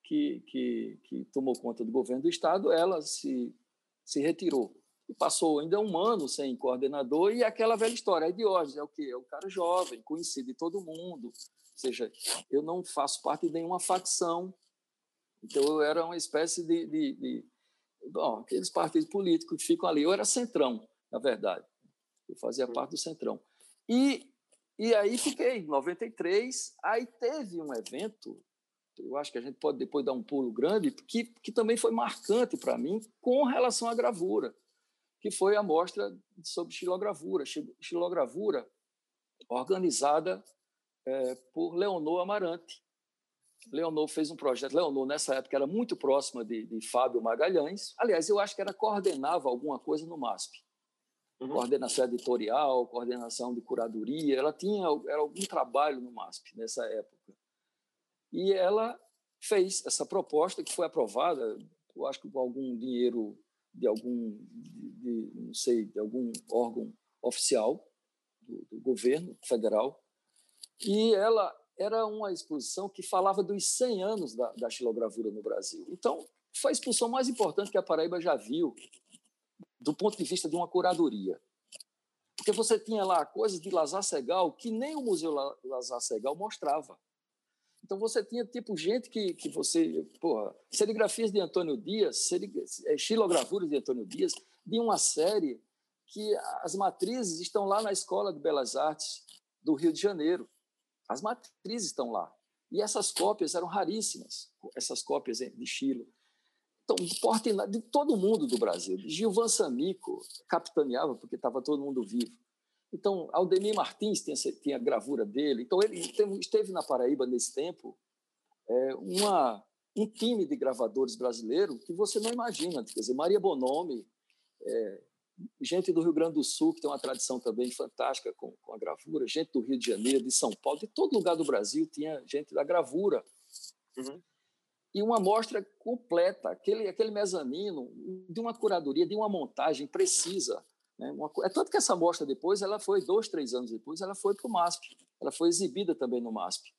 que, que, que, tomou conta do governo do Estado, ela se, se retirou. E passou ainda um ano sem coordenador, e aquela velha história, a Diógenes é o quê? É o cara jovem, conhecido de todo mundo, ou seja, eu não faço parte de nenhuma facção, então eu era uma espécie de, de, de bom, aqueles partidos políticos que ficam ali, eu era centrão, na verdade, eu fazia parte do centrão. E, e aí fiquei, em 93, aí teve um evento, eu acho que a gente pode depois dar um pulo grande, que, que também foi marcante para mim com relação à gravura, que foi a mostra sobre xilogravura, xilogravura organizada é, por Leonor Amarante. Leonor fez um projeto. Leonor, nessa época, era muito próxima de, de Fábio Magalhães. Aliás, eu acho que ela coordenava alguma coisa no MASP uhum. coordenação editorial, coordenação de curadoria. Ela tinha era algum trabalho no MASP nessa época. E ela fez essa proposta que foi aprovada, eu acho que com algum dinheiro de algum, de, de, não sei, de algum órgão oficial do, do governo federal. E ela era uma exposição que falava dos 100 anos da, da xilogravura no Brasil. Então, foi a exposição mais importante que a Paraíba já viu do ponto de vista de uma curadoria. Porque você tinha lá coisas de Lazar Segal que nem o Museu Lazar Segal mostrava. Então você tinha tipo gente que, que você, porra, serigrafias de Antônio Dias, é, xilogravuras de Antônio Dias, de uma série que as matrizes estão lá na Escola de Belas Artes do Rio de Janeiro. As matrizes estão lá. E essas cópias eram raríssimas, essas cópias de Chilo. Então, porte de todo mundo do Brasil. Gilvan Samico capitaneava porque estava todo mundo vivo. Então, Aldemir Martins tinha, tinha a gravura dele. Então, ele esteve na Paraíba nesse tempo é, uma, um time de gravadores brasileiros que você não imagina. Quer dizer, Maria Bonomi, é, gente do Rio Grande do Sul, que tem uma tradição também fantástica com, com, a gravura, gente do Rio de Janeiro, de São Paulo, de todo lugar do Brasil tinha gente da gravura. Uhum e uma mostra completa, aquele, aquele mezanino, de uma curadoria, de uma montagem precisa. Né? Uma, é tanto que essa mostra depois, ela foi, dois, três anos depois, ela foi para o MASP, ela foi exibida também no MASP.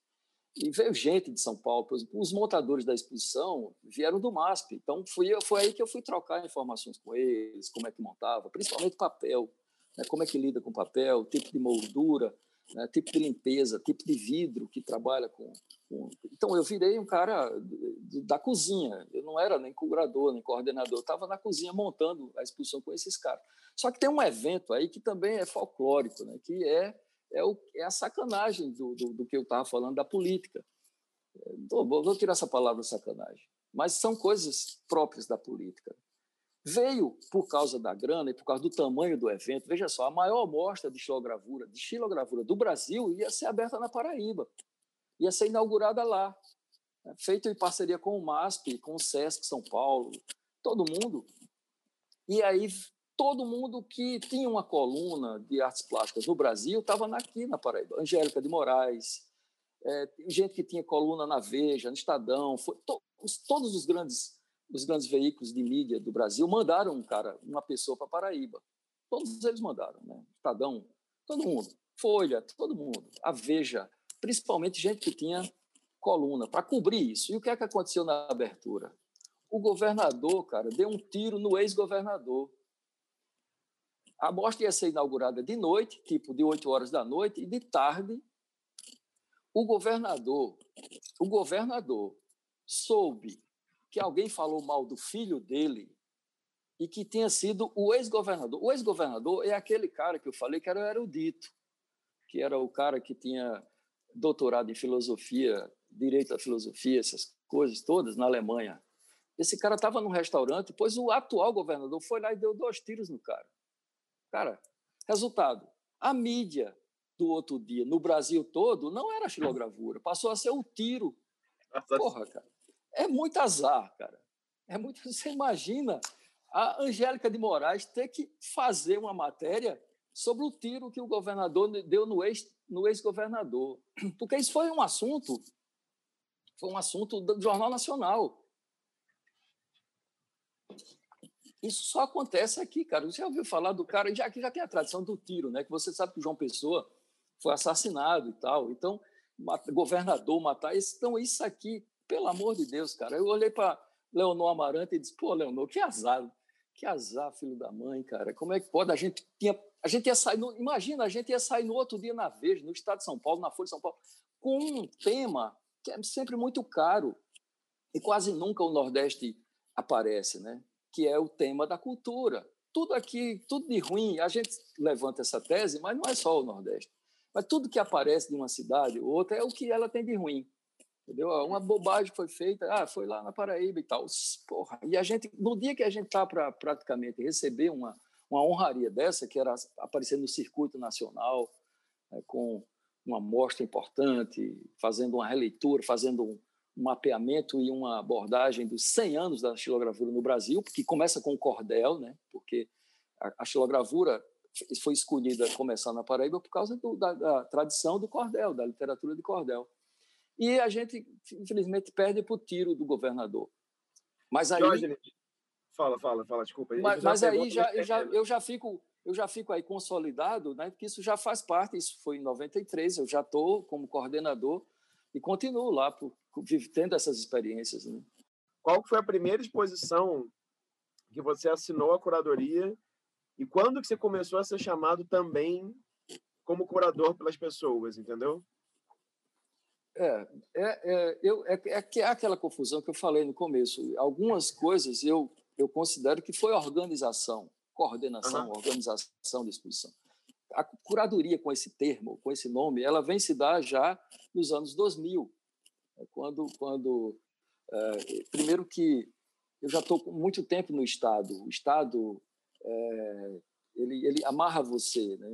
E veio gente de São Paulo, por exemplo, os montadores da exposição vieram do MASP, então fui, foi aí que eu fui trocar informações com eles, como é que montava, principalmente papel, né? como é que lida com papel, tipo de moldura, né? tipo de limpeza, tipo de vidro que trabalha com, com... Então, eu virei um cara da cozinha, eu não era nem curador, nem coordenador, eu estava na cozinha montando a exposição com esses caras. Só que tem um evento aí que também é folclórico, né? que é, é, o, é a sacanagem do, do, do que eu estava falando da política. Vou, vou tirar essa palavra sacanagem, mas são coisas próprias da política. Veio, por causa da grana e por causa do tamanho do evento, veja só, a maior mostra de xilogravura, de xilogravura do Brasil ia ser aberta na Paraíba. Ia ser inaugurada lá. Né? Feito em parceria com o MASP, com o SESC São Paulo, todo mundo. E aí todo mundo que tinha uma coluna de artes plásticas no Brasil estava aqui na Paraíba. Angélica de Moraes, é, gente que tinha coluna na Veja, no Estadão, foi, to, todos os grandes os grandes veículos de mídia do Brasil mandaram um cara, uma pessoa para Paraíba. Todos eles mandaram, né? Estadão, todo mundo. Folha, todo mundo. A Veja, principalmente gente que tinha coluna para cobrir isso. E o que é que aconteceu na abertura? O governador, cara, deu um tiro no ex-governador. A mostra ia ser inaugurada de noite, tipo de 8 horas da noite, e de tarde o governador, o governador soube que alguém falou mal do filho dele e que tinha sido o ex-governador. O ex-governador é aquele cara que eu falei que era o erudito, que era o cara que tinha doutorado em filosofia, direito à filosofia, essas coisas todas, na Alemanha. Esse cara estava num restaurante, pois o atual governador foi lá e deu dois tiros no cara. Cara, resultado: a mídia do outro dia, no Brasil todo, não era xilogravura, passou a ser o tiro Porra, cara. É muito azar, cara. É muito. [laughs] Você imagina a Angélica de Moraes ter que fazer uma matéria sobre o tiro que o governador deu no ex no ex-governador, [clears throat] porque isso foi um assunto, foi um assunto do Jornal Nacional. Isso só acontece aqui, cara. Você já ouviu falar do cara, já que já tem a tradição do tiro, né? Que você sabe que o João Pessoa foi assassinado e tal. Então, governador matar. Então, isso aqui, pelo amor de Deus, cara. Eu olhei para Leonor Amarante e disse: pô, Leonor, que azar. Que azar, filho da mãe, cara. Como é que pode? A gente tinha, a gente ia sair, no, imagina, a gente ia sair no outro dia na Veja, no Estado de São Paulo, na Folha de São Paulo, com um tema que é sempre muito caro e quase nunca o Nordeste aparece, né? Que é o tema da cultura. Tudo aqui, tudo de ruim, a gente levanta essa tese, mas não é só o Nordeste. Mas tudo que aparece de uma cidade ou outra é o que ela tem de ruim entendeu? Uma bobagem foi feita, ah, foi lá na Paraíba e tal. Porra, e a gente, no dia que a gente está para praticamente receber uma, uma honraria dessa, que era aparecer no circuito nacional, né, com uma mostra importante, fazendo uma releitura, fazendo um, um mapeamento e uma abordagem dos 100 anos da xilogravura no Brasil, que começa com o cordel, né? porque a, a xilogravura foi escolhida começar na Paraíba por causa do, da, da tradição do cordel, da literatura de cordel. E a gente, infelizmente, perde para o tiro do governador. Mas aí. Jorge, fala, fala, fala, desculpa. Mas, mas aí já, eu, já, eu, já fico, eu já fico aí consolidado, né, porque isso já faz parte, isso foi em 93, eu já estou como coordenador e continuo lá, por, tendo essas experiências. Né? Qual foi a primeira exposição que você assinou a curadoria e quando que você começou a ser chamado também como curador pelas pessoas, entendeu? É, é, é, eu, é, é, é aquela confusão que eu falei no começo. Algumas coisas eu, eu considero que foi organização, coordenação, uhum. organização da exposição. A curadoria com esse termo, com esse nome, ela vem se dar já nos anos 2000, é quando, quando é, primeiro que eu já estou muito tempo no Estado, o Estado é, ele, ele amarra você, né?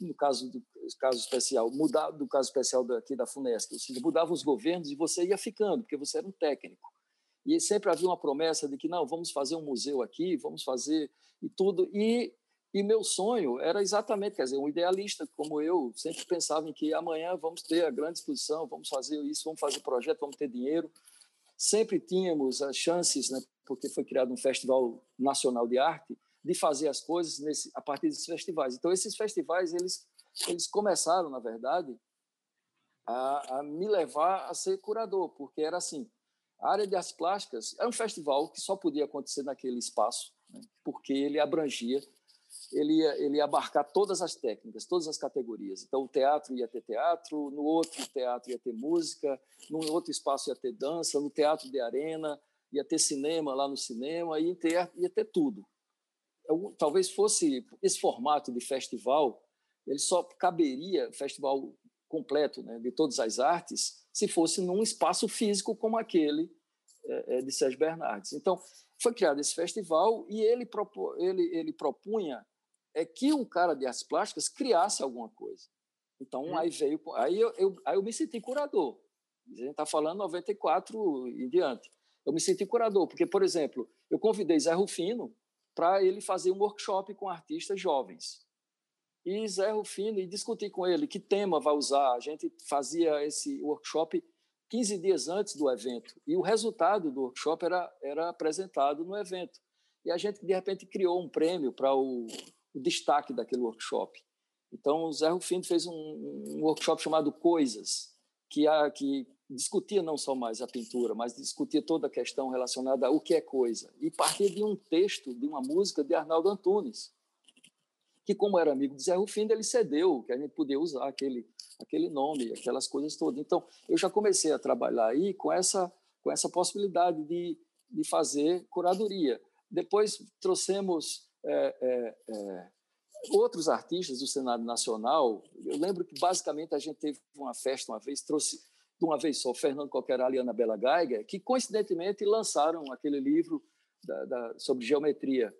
no caso do caso especial, mudar do caso especial daqui da Funesc, ou seja, mudava os governos e você ia ficando, porque você era um técnico. E sempre havia uma promessa de que não, vamos fazer um museu aqui, vamos fazer e tudo. E, e meu sonho era exatamente, quer dizer, um idealista como eu, sempre pensava em que amanhã vamos ter a grande exposição, vamos fazer isso, vamos fazer projeto, vamos ter dinheiro. Sempre tínhamos as chances, né, porque foi criado um festival nacional de arte, de fazer as coisas nesse, a partir desses festivais. Então, esses festivais, eles, eles começaram, na verdade, a, a me levar a ser curador, porque era assim, a área de artes plásticas é um festival que só podia acontecer naquele espaço, né? porque ele abrangia, ele ia, ele ia abarcar todas as técnicas, todas as categorias. Então, o teatro ia ter teatro, no outro teatro ia ter música, no outro espaço ia ter dança, no teatro de arena ia ter cinema lá no cinema, ia ter, ia ter tudo talvez fosse esse formato de festival, ele só caberia festival completo, né, de todas as artes, se fosse num espaço físico como aquele é, é de Sérgio Bernardes. Então, foi criado esse festival e ele, propo, ele, ele propunha é que um cara de artes plásticas criasse alguma coisa. Então, hum. aí veio. Aí eu, eu, aí eu me senti curador. A gente está falando 94 e diante. Eu me senti curador, porque, por exemplo, eu convidei Zé Rufino, para ele fazer um workshop com artistas jovens. E Zé Rufino, e discuti com ele que tema vai usar. A gente fazia esse workshop 15 dias antes do evento, e o resultado do workshop era, era apresentado no evento. E a gente, de repente, criou um prêmio para o, o destaque daquele workshop. Então, o Zé Rufino fez um, um workshop chamado Coisas, que, a, que discutia não só mais a pintura, mas discutia toda a questão relacionada ao que é coisa. E partia de um texto, de uma música de Arnaldo Antunes, que, como era amigo de Zé Rufino, ele cedeu, que a gente podia usar aquele, aquele nome, aquelas coisas todas. Então, eu já comecei a trabalhar aí com essa, com essa possibilidade de, de fazer curadoria. Depois trouxemos é, é, é, outros artistas do Senado Nacional. Eu lembro que, basicamente, a gente teve uma festa uma vez, trouxe de uma vez só, Fernando Coquerá e Ana Bela Geiger, que coincidentemente lançaram aquele livro da, da, sobre geometria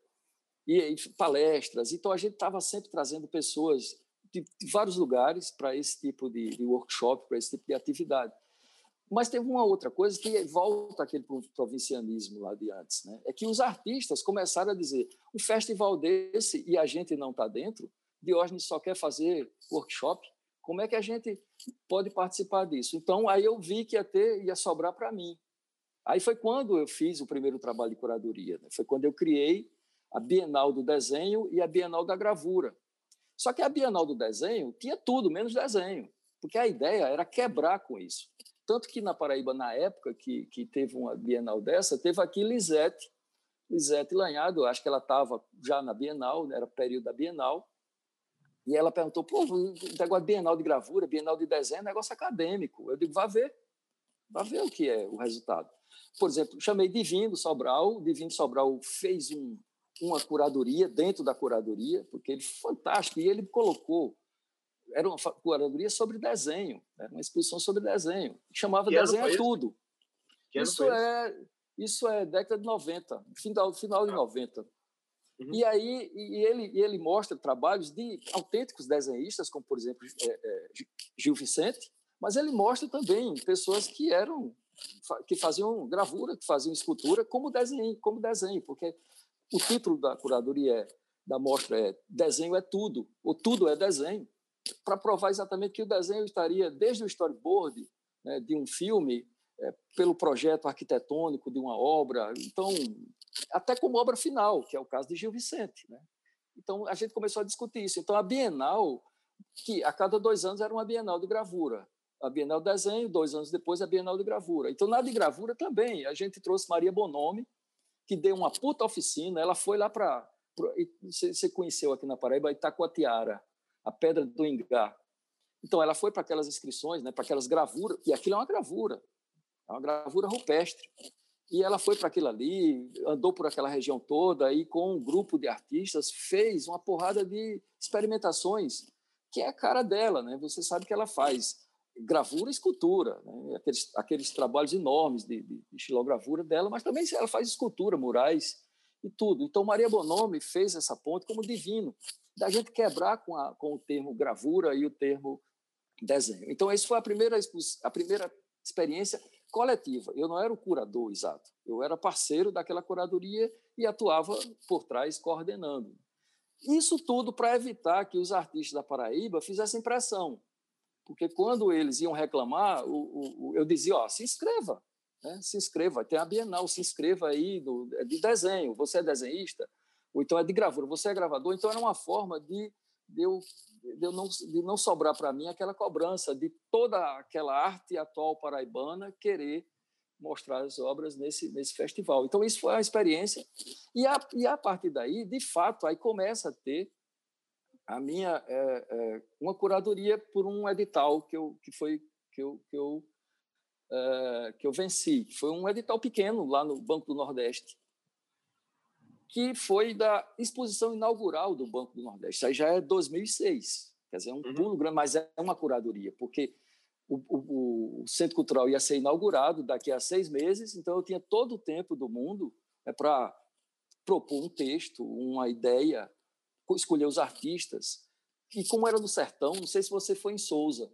e, e, palestras. Então a gente estava sempre trazendo pessoas de, de vários lugares para esse tipo de, de workshop, para esse tipo de atividade. Mas teve uma outra coisa que volta aquele provincianismo lá de antes, né? É que os artistas começaram a dizer: um festival desse e a gente não está dentro, Diógenes só quer fazer workshop, como é que a gente pode participar disso? Então, aí eu vi que ia ter, ia sobrar para mim. Aí foi quando eu fiz o primeiro trabalho de curadoria, né? foi quando eu criei a Bienal do Desenho e a Bienal da Gravura. Só que a Bienal do Desenho tinha tudo, menos desenho, porque a ideia era quebrar com isso. Tanto que na Paraíba, na época que, que teve uma Bienal dessa, teve aqui Lisete, Lisete Lanhado, acho que ela estava já na Bienal, né? era período da Bienal, e ela perguntou, pô, negócio de Bienal de gravura, Bienal de desenho, é negócio acadêmico. Eu digo, vá ver, vá ver o que é o resultado. Por exemplo, chamei Divino Sobral, Divino Sobral fez um, uma curadoria dentro da curadoria, porque ele fantástico, e ele colocou era uma curadoria sobre desenho, era uma exposição sobre desenho. Chamava que Desenho é Tudo. isso é isso é década de 90, final, final de 90. Ah. Uhum. E aí e ele, e ele mostra trabalhos de autênticos desenhistas, como, por exemplo, é, é, Gil Vicente, mas ele mostra também pessoas que eram que faziam gravura, que faziam escultura como desenho, como desenho, porque o título da curadoria é, da mostra é Desenho é tudo, ou tudo é desenho para provar exatamente que o desenho estaria desde o storyboard né, de um filme, é, pelo projeto arquitetônico de uma obra, então até como obra final, que é o caso de Gil Vicente. Né? Então a gente começou a discutir isso. Então a Bienal, que a cada dois anos era uma Bienal de gravura, a Bienal de Desenho, dois anos depois a Bienal de Gravura. Então na de gravura também a gente trouxe Maria Bonomi, que deu uma puta oficina. Ela foi lá para você conheceu aqui na Paraíba Itacoatiara, a Pedra do Ingá. Então, ela foi para aquelas inscrições, né, para aquelas gravuras, e aquilo é uma gravura, é uma gravura rupestre. E ela foi para aquilo ali, andou por aquela região toda e com um grupo de artistas fez uma porrada de experimentações, que é a cara dela, né? Você sabe que ela faz gravura e escultura, né? aqueles, aqueles trabalhos enormes de, de, de estilogravura dela, mas também ela faz escultura, murais e tudo. Então, Maria Bonomi fez essa ponte como divino da gente quebrar com, a, com o termo gravura e o termo desenho. Então, essa foi a primeira, a primeira experiência coletiva. Eu não era o curador exato, eu era parceiro daquela curadoria e atuava por trás coordenando. Isso tudo para evitar que os artistas da Paraíba fizessem pressão, porque quando eles iam reclamar, o, o, eu dizia: ó, se inscreva, né? se inscreva, tem a Bienal, se inscreva aí do, de desenho, você é desenhista, ou então é de gravura, você é gravador, então era uma forma de, de, eu, de, eu não, de não sobrar para mim aquela cobrança de toda aquela arte atual paraibana querer mostrar as obras nesse, nesse festival. Então, isso foi a experiência. E a, e a partir daí, de fato, aí começa a ter a minha é, é, uma curadoria por um edital que eu que foi que eu que eu, é, que eu venci foi um edital pequeno lá no Banco do Nordeste que foi da exposição inaugural do Banco do Nordeste. Isso aí já é 2006, quer dizer, é um uhum. pulo grande, mas é uma curadoria, porque o, o, o, Centro Cultural ia ser inaugurado daqui a seis meses, então eu tinha todo o tempo do mundo é, para propor um texto, uma ideia, escolher os artistas. E como era no Sertão, não sei se você foi em Souza,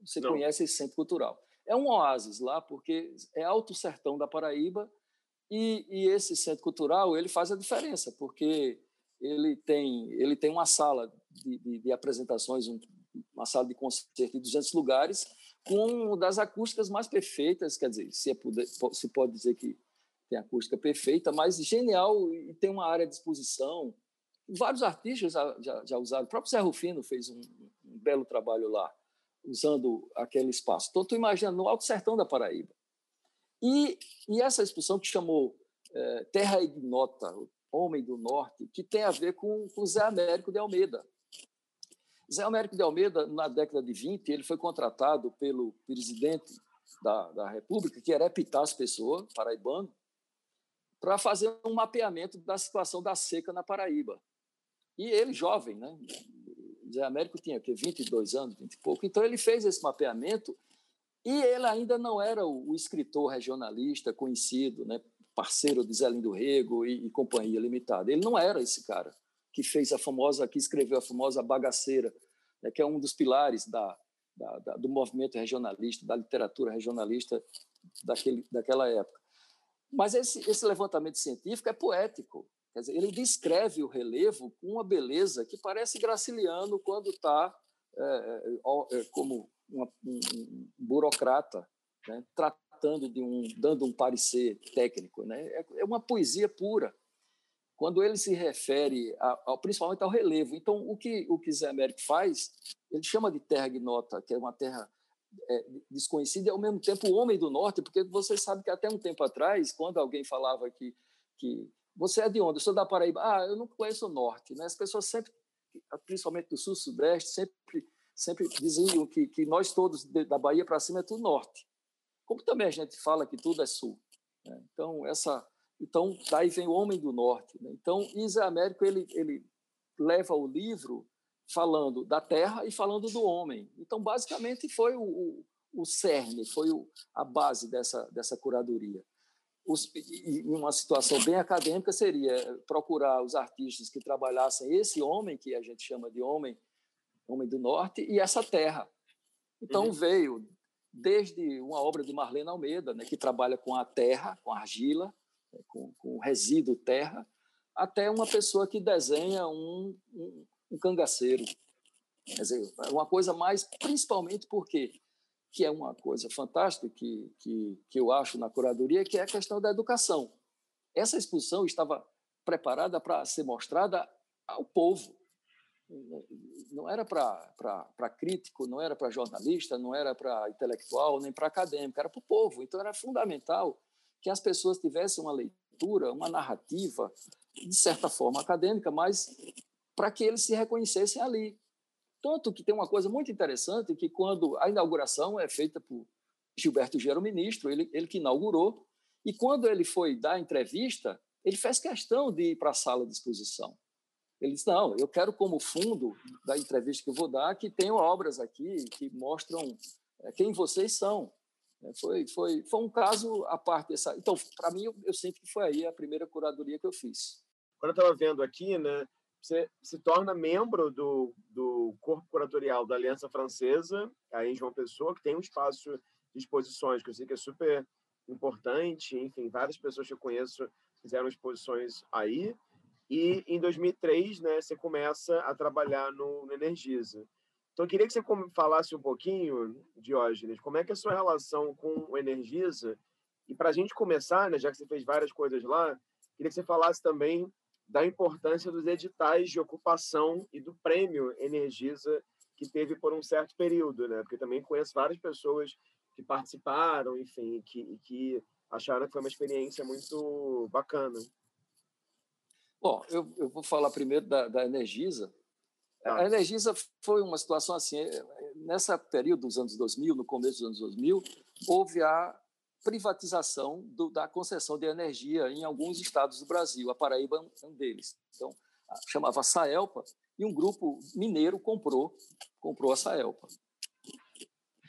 você não. conhece esse Centro Cultural. É um oásis lá, porque é alto sertão da Paraíba, e, e, esse centro cultural ele faz a diferença, porque ele tem, ele tem uma sala de, de, de apresentações, um, uma sala de concerto de 200 lugares, com uma das acústicas mais perfeitas, quer dizer, se, é poder, se pode dizer que tem acústica perfeita, mas genial e tem uma área de exposição. Vários artistas já, já, já usaram, o próprio Zé Rufino fez um, um belo trabalho lá, usando aquele espaço. Então, tu imagina, no Alto Sertão da Paraíba, e, e essa expressão que chamou é, Terra Ignota, Homem do Norte, que tem a ver com, com Zé Américo de Almeida. Zé Américo de Almeida, na década de 20, ele foi contratado pelo presidente da, da República, que era Epitácio Pessoa, paraibano, para fazer um mapeamento da situação da seca na Paraíba. E ele, jovem, né? Zé Américo tinha que 22 anos, 20 e pouco. Então ele fez esse mapeamento e ele ainda não era o, escritor regionalista conhecido, né, parceiro de Zé Lindo Rego e, e, Companhia Limitada. Ele não era esse cara que fez a famosa, que escreveu a famosa Bagaceira, né, que é um dos pilares da, da, da, do movimento regionalista, da literatura regionalista daquele, daquela época. Mas esse, esse levantamento científico é poético. Quer dizer, ele descreve o relevo com uma beleza que parece Graciliano quando está é, é, como uma, um, burocrata, né, tratando de um, dando um parecer técnico. Né? É, é uma poesia pura quando ele se refere ao, principalmente ao relevo. Então, o que o que Zé Américo faz, ele chama de terra ignota, que é uma terra é, desconhecida, e ao mesmo tempo o homem do norte, porque você sabe que até um tempo atrás, quando alguém falava que, que você é de onde? Eu sou da Paraíba. Ah, eu não conheço o norte. Né? As pessoas sempre, principalmente do sul, sudeste, sempre, sempre diziam que, que nós todos, da Bahia para cima, é tudo norte. Como também a gente fala que tudo é sul. Né? Então, essa então, daí vem o Homem do Norte. Né? Então, Isa Américo ele, ele leva o livro falando da terra e falando do homem. Então, basicamente, foi o, o, o cerne, foi o, a base dessa, dessa curadoria. Os, e uma situação bem acadêmica seria procurar os artistas que trabalhassem esse homem, que a gente chama de homem, homem do norte, e essa terra. Então, uhum. veio desde uma obra de Marlene Almeida, né, que trabalha com a terra, com a argila, né, com, com resíduo terra, até uma pessoa que desenha um, um, um cangaceiro. Quer dizer, é uma coisa mais, principalmente porque que é uma coisa fantástica que, que, que eu acho na curadoria, que é a questão da educação. Essa exposição estava preparada para ser mostrada ao povo. Não era para crítico, não era para jornalista, não era para intelectual, nem para acadêmico, era para o povo. Então era fundamental que as pessoas tivessem uma leitura, uma narrativa, de certa forma acadêmica, mas para que eles se reconhecessem ali. Tanto que tem uma coisa muito interessante que quando a inauguração é feita por Gilberto Gero, ministro, ele, ele que inaugurou, e quando ele foi dar a entrevista, ele fez questão de ir para a sala de exposição. Ele disse: Não, eu quero, como fundo da entrevista que eu vou dar, que tenham obras aqui que mostram eh, quem vocês são. É, foi, foi, foi um caso à parte dessa. Então, para mim, eu, sinto que foi aí a primeira curadoria que eu fiz. Quando eu estava vendo aqui, né, você se torna membro do, do corpo curatorial da Aliança Francesa, aí em João Pessoa, que tem um espaço de exposições, que eu sei que é super importante. Enfim, várias pessoas que eu conheço fizeram exposições aí. E em 2003, né, você começa a trabalhar no, no Energisa. Então, eu queria que você falasse um pouquinho, Diógenes, como é que é a sua relação com o Energisa? E para a gente começar, né, já que você fez várias coisas lá, queria que você falasse também da importância dos editais de ocupação e do prêmio Energisa que teve por um certo período, né? Porque também conheço várias pessoas que participaram, enfim, que, que acharam que foi uma experiência muito bacana. Bom, eu, eu vou falar primeiro da, da Energisa, Tá. A Energisa foi uma situação assim, eh, nessa período dos anos 2000, no começo dos anos 2000, houve a privatização do, da concessão de energia em alguns estados do Brasil. A Paraíba é um deles. Então, chamava Saelpa e um grupo mineiro comprou comprou a Saelpa.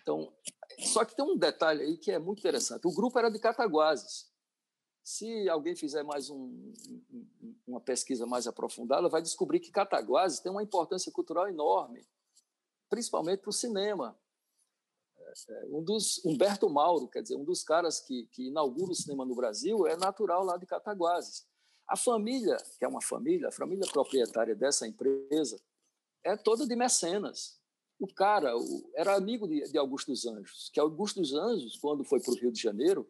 Então, só que tem um detalhe aí que é muito interessante. O grupo era de Cataguases. Se alguém fizer mais um, uma pesquisa mais aprofundada, vai descobrir que Cataguases tem uma importância cultural enorme, principalmente para o cinema. É, é, um dos Humberto Mauro, quer dizer, um dos caras que, que inaugura o cinema no Brasil, é natural lá de Cataguases. A família, que é uma família, a família proprietária dessa empresa, é toda de mecenas. O cara o, era amigo de, de Augusto dos Anjos, que Augusto dos Anjos, quando foi para o Rio de Janeiro,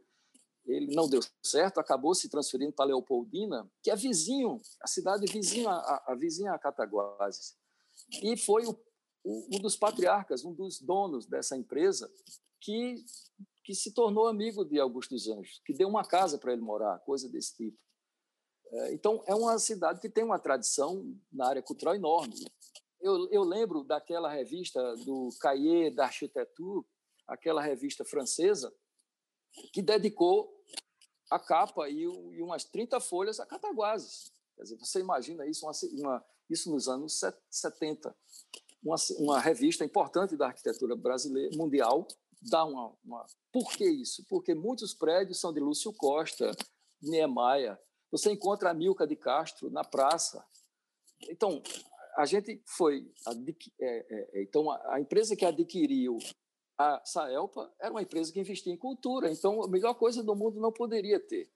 ele não deu certo, acabou se transferindo para Leopoldina, que é vizinho, a cidade vizinha a, a vizinha a Cataguases. E foi o, um dos patriarcas, um dos donos dessa empresa, que, que se tornou amigo de Augusto dos Anjos, que deu uma casa para ele morar, coisa desse tipo. É, então, é uma cidade que tem uma tradição na área cultural enorme. Eu, eu lembro daquela revista do Cahiers d'Architecture, aquela revista francesa, que dedicou a capa e, e umas 30 folhas a Cataguases. Quer dizer, você imagina isso, uma, uma, isso nos anos 70. Uma, uma, revista importante da arquitetura brasileira mundial dá uma, uma. Por que isso? Porque muitos prédios são de Lúcio Costa, Niemeyer. Você encontra a Milka de Castro na praça. Então, a gente foi. É, é, então, a, a empresa que adquiriu a Saelpa era uma empresa que investia em cultura. Então, a melhor coisa do mundo não poderia ter.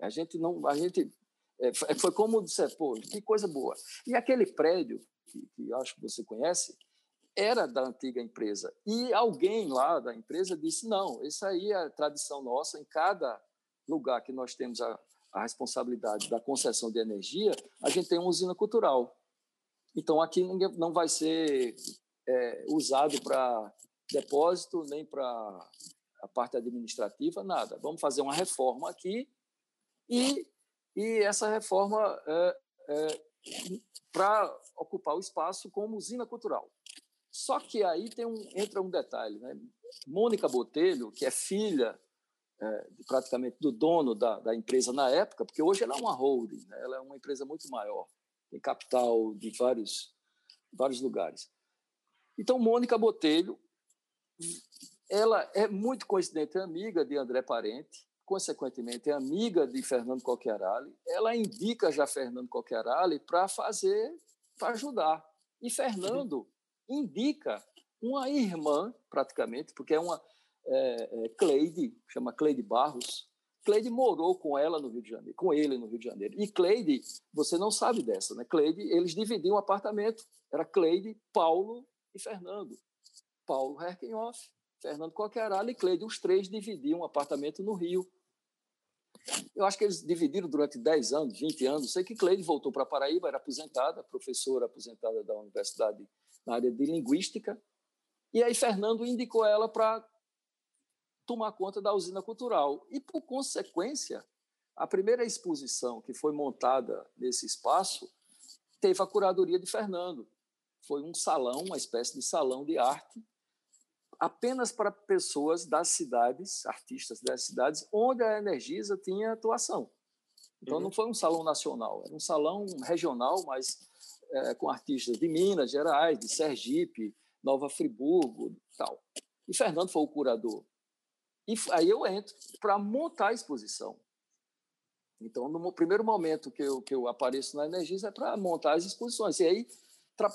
A gente não, a gente é, foi como dizer, pô, que coisa boa. E aquele prédio que, que acho que você conhece era da antiga empresa. E alguém lá da empresa disse: não, isso aí é tradição nossa. Em cada lugar que nós temos a, a responsabilidade da concessão de energia, a gente tem uma usina cultural. Então aqui não vai ser é, usado para depósito nem para a parte administrativa, nada. Vamos fazer uma reforma aqui e, e essa reforma é, é, para ocupar o espaço como usina cultural. Só que aí tem um, entra um detalhe. Né? Mônica Botelho, que é filha é, praticamente do dono da, da, empresa na época, porque hoje ela é uma holding, né? ela é uma empresa muito maior, tem capital de vários, vários lugares. Então, Mônica Botelho, ela é muito coincidente amiga de André Parente, consequentemente é amiga de Fernando Coquerali, ela indica já Fernando Coquerali para fazer, para ajudar. E Fernando indica uma irmã, praticamente, porque é uma é, é, Cleide, chama Cleide Barros. Cleide morou com ela no Rio de Janeiro, com ele no Rio de Janeiro. E Cleide, você não sabe dessa, né? Cleide, eles dividiam um apartamento. Era Cleide, Paulo e Fernando. Paulo Herkenhoff, Fernando Coquerala e Cleide. Os três dividiam um apartamento no Rio. Eu acho que eles dividiram durante 10 anos, 20 anos. Sei que Cleide voltou para Paraíba, era aposentada, professora aposentada da Universidade na área de Linguística. E aí Fernando indicou ela para tomar conta da usina cultural. E, por consequência, a primeira exposição que foi montada nesse espaço teve a curadoria de Fernando. Foi um salão, uma espécie de salão de arte, apenas para pessoas das cidades, artistas das cidades, onde a Energisa tinha atuação. Então, uhum. não foi um salão nacional, era um salão regional, mas é, com artistas de Minas Gerais, de Sergipe, Nova Friburgo, tal. E Fernando foi o curador. E aí eu entro para montar a exposição. Então, no primeiro momento que eu, que eu apareço na Energisa é para montar as exposições. E aí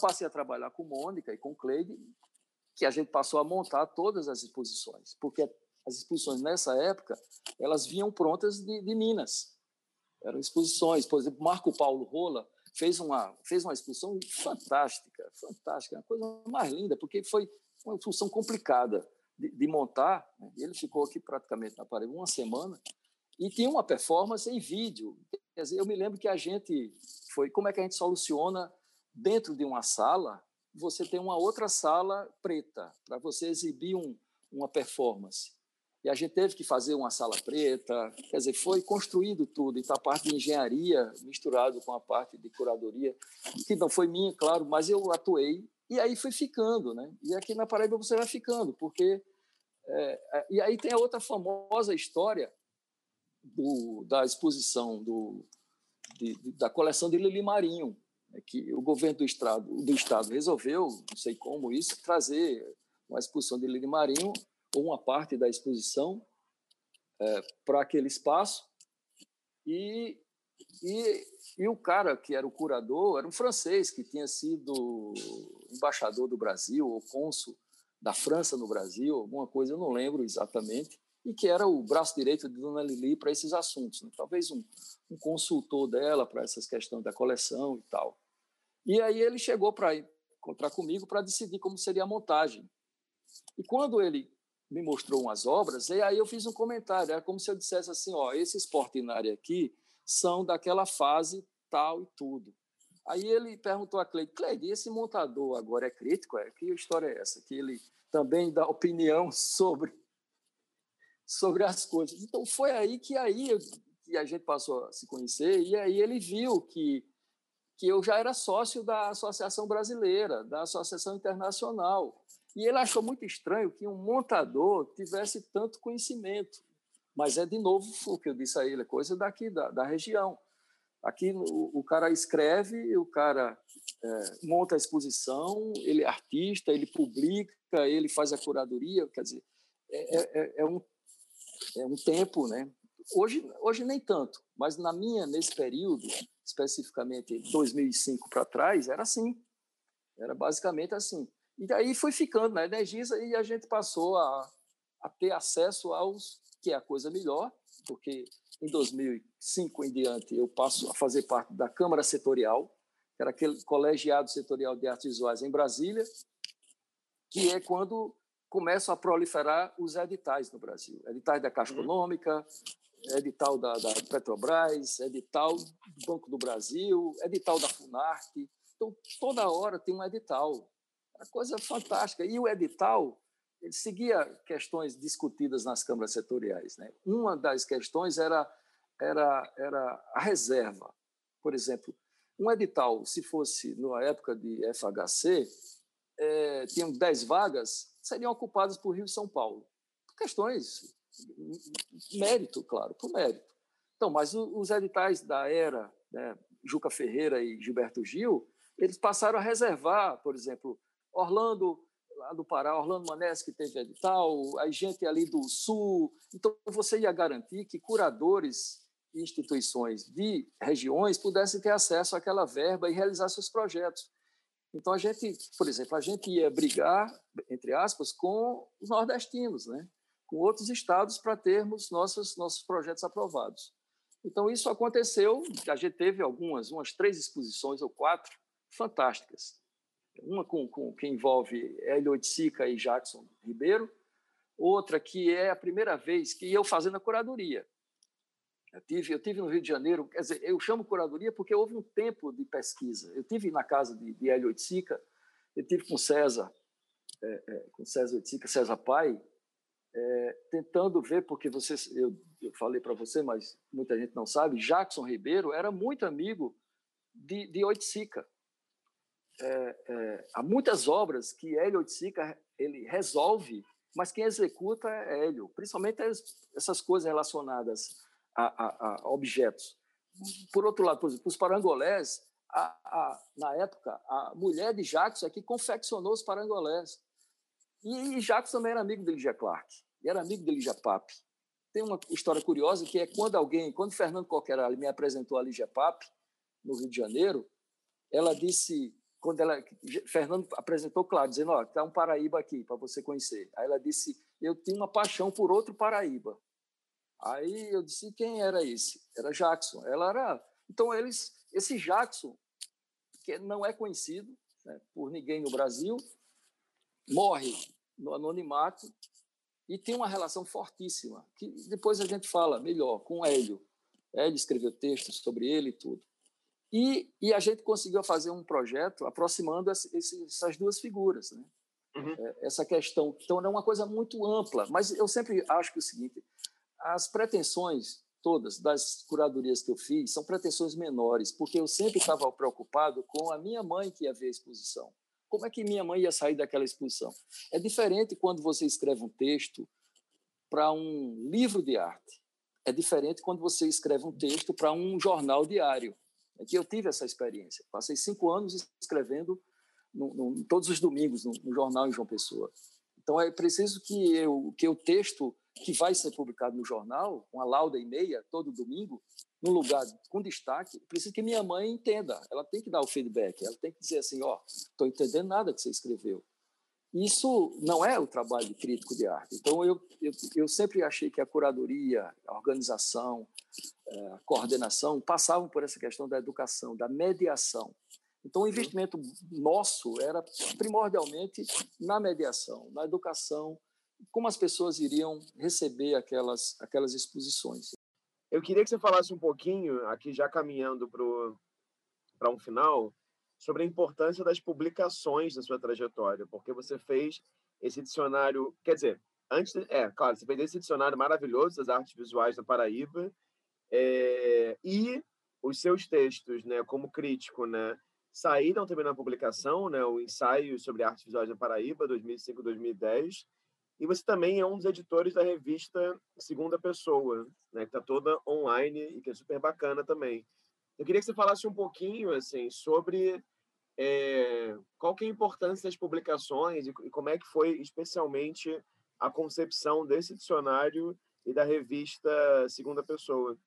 passei a trabalhar com Mônica e com Cleide, que a gente passou a montar todas as exposições, porque as exposições nessa época elas vinham prontas de, de Minas. Eram exposições, por exemplo, Marco Paulo Rola fez uma, fez uma exposição fantástica, fantástica, uma coisa mais linda, porque foi uma exposição complicada de, de montar. Né? Ele ficou aqui praticamente na parede uma semana e tinha uma performance em vídeo. Quer dizer, eu me lembro que a gente foi como é que a gente soluciona dentro de uma sala você tem uma outra sala preta para você exibir um, uma performance. E a gente teve que fazer uma sala preta, quer dizer, foi construído tudo, então a parte de engenharia misturado com a parte de curadoria, que não foi minha, claro, mas eu atuei e aí foi ficando, né? E aqui na Paraíba você vai ficando, porque é, é, e aí tem a outra famosa história do, da exposição do, de, de, da coleção de Lili Marinho, né, que o governo do estado, do estado resolveu, não sei como isso, trazer uma exposição de Lili Marinho ou uma parte da exposição é, para aquele espaço. E, e, e o cara que era o curador era um francês que tinha sido embaixador do Brasil ou cônsul da França no Brasil, alguma coisa, eu não lembro exatamente, e que era o braço direito de Dona Lili para esses assuntos. Né? Talvez um, um consultor dela para essas questões da coleção e tal. E aí ele chegou para encontrar comigo para decidir como seria a montagem. E quando ele me mostrou umas obras, e aí eu fiz um comentário, era como se eu dissesse assim, ó, esses portinari aqui são daquela fase tal e tudo. Aí ele perguntou a Cleide, Cleide, esse montador agora é crítico? É? Que história é essa? Que ele também dá opinião [laughs] sobre, sobre as coisas. Então foi aí que aí que a gente passou a se conhecer e aí ele viu que que eu já era sócio da Associação Brasileira, da Associação Internacional. E ele achou muito estranho que um montador tivesse tanto conhecimento. Mas é, de novo, o que eu disse a ele, é coisa daqui, da, da região. Aqui o, o cara escreve, o cara é, monta a exposição, ele é artista, ele publica, ele faz a curadoria, quer dizer, é, é, é, é um, é um tempo, né? Hoje, hoje nem tanto, mas na minha, nesse período, especificamente 2005 para trás, era assim. Era basicamente assim. E daí foi ficando na Energisa e a gente passou a, a ter acesso aos, que é a coisa melhor, porque em 2005 em diante eu passo a fazer parte da Câmara Setorial, que era aquele colegiado setorial de artes visuais em Brasília, que é quando começam a proliferar os editais no Brasil. Editais da Caixa uhum. Econômica, edital da, da, Petrobras, edital do Banco do Brasil, edital da Funarte. Então, toda hora tem um edital. É coisa fantástica. E o edital ele seguia questões discutidas nas câmaras setoriais. Né? Uma das questões era, era, era a reserva. Por exemplo, um edital, se fosse na época de FHC, é, tinham 10 vagas, seriam ocupadas por Rio e São Paulo. Por questões, mérito, claro, por mérito. Então, mas os editais da era, né, Juca Ferreira e Gilberto Gil, eles passaram a reservar, por exemplo, Orlando, lá do Pará, Orlando Manés, que teve edital, a gente ali do Sul. Então, você ia garantir que curadores e instituições de regiões pudessem ter acesso àquela verba e realizar seus projetos. Então, a gente, por exemplo, a gente ia brigar, entre aspas, com os nordestinos, né? com outros estados, para termos nossos, nossos projetos aprovados. Então, isso aconteceu, a gente teve algumas, umas três exposições ou quatro, fantásticas. Uma com, com que envolve Hélio Oiticica e Jackson Ribeiro, outra que é a primeira vez que eu fazendo a curadoria. Eu tive, eu tive no Rio de Janeiro, quer dizer, eu chamo curadoria porque houve um tempo de pesquisa. Eu tive na casa de, de Hélio Oiticica, eu tive com César, é, é, com César Oiticica, César Pai, é, tentando ver, porque você, eu, eu falei para você, mas muita gente não sabe, Jackson Ribeiro era muito amigo de, de Oiticica. É, é, há muitas obras que Hélio Oiticica ele resolve, mas quem executa é Hélio, principalmente essas coisas relacionadas a, a, a objetos. Por outro lado, por exemplo, os parangolés, a, na época, a mulher de Jacques é que confeccionou os parangolés. E, e Jacques também era amigo de Ligia Clark, e era amigo de Ligia Pape. Tem uma história curiosa que é quando alguém, quando Fernando Coquerali me apresentou a Ligia Pape, no Rio de Janeiro, ela disse, quando ela, Fernando apresentou, claro, dizendo, ó, está um Paraíba aqui para você conhecer. Aí ela disse, eu tinha uma paixão por outro Paraíba. Aí eu disse, quem era esse? Era Jackson. Ela era. Então, eles, esse Jackson, que não é conhecido né, por ninguém no Brasil, morre no anonimato e tem uma relação fortíssima, que depois a gente fala melhor com Hélio. Hélio escreveu textos sobre ele e tudo. E, e a gente conseguiu fazer um projeto aproximando esse, essas duas figuras. Né? Uhum. É, essa questão. Então, é uma coisa muito ampla, mas eu sempre acho que é o seguinte: as pretensões todas das curadorias que eu fiz são pretensões menores, porque eu sempre estava preocupado com a minha mãe que ia ver a exposição. Como é que minha mãe ia sair daquela exposição? É diferente quando você escreve um texto para um livro de arte. É diferente quando você escreve um texto para um jornal diário. É que eu tive essa experiência. Passei cinco anos escrevendo no, no, todos os domingos no, no jornal em João Pessoa. Então é preciso que eu que o texto que vai ser publicado no jornal, uma lauda e meia, todo domingo, num lugar com destaque, precisa que minha mãe entenda. Ela tem que dar o feedback, ela tem que dizer assim: ó, oh, estou entendendo nada que você escreveu. Isso não é o trabalho de crítico de arte. Então, eu, eu, eu sempre achei que a curadoria, a organização, eh, a coordenação passavam por essa questão da educação, da mediação. Então, o investimento nosso era primordialmente na mediação, na educação, como as pessoas iriam receber aquelas, aquelas exposições. Eu queria que você falasse um pouquinho, aqui já caminhando para um final, sobre a importância das publicações da sua trajetória, porque você fez esse dicionário, quer dizer, antes, é, claro, você fez esse dicionário maravilhoso das artes visuais da Paraíba, é, e os seus textos, né, como crítico, né, saíram também na publicação, né, o ensaio sobre artes visuais da Paraíba, 2005-2010, e você também é um dos editores da revista Segunda Pessoa, né, que está toda online e que é super bacana também. Eu queria que você falasse um pouquinho assim sobre é, qual que é a importância das publicações e, e, como é que foi especialmente a concepção desse dicionário e da revista Segunda Pessoa.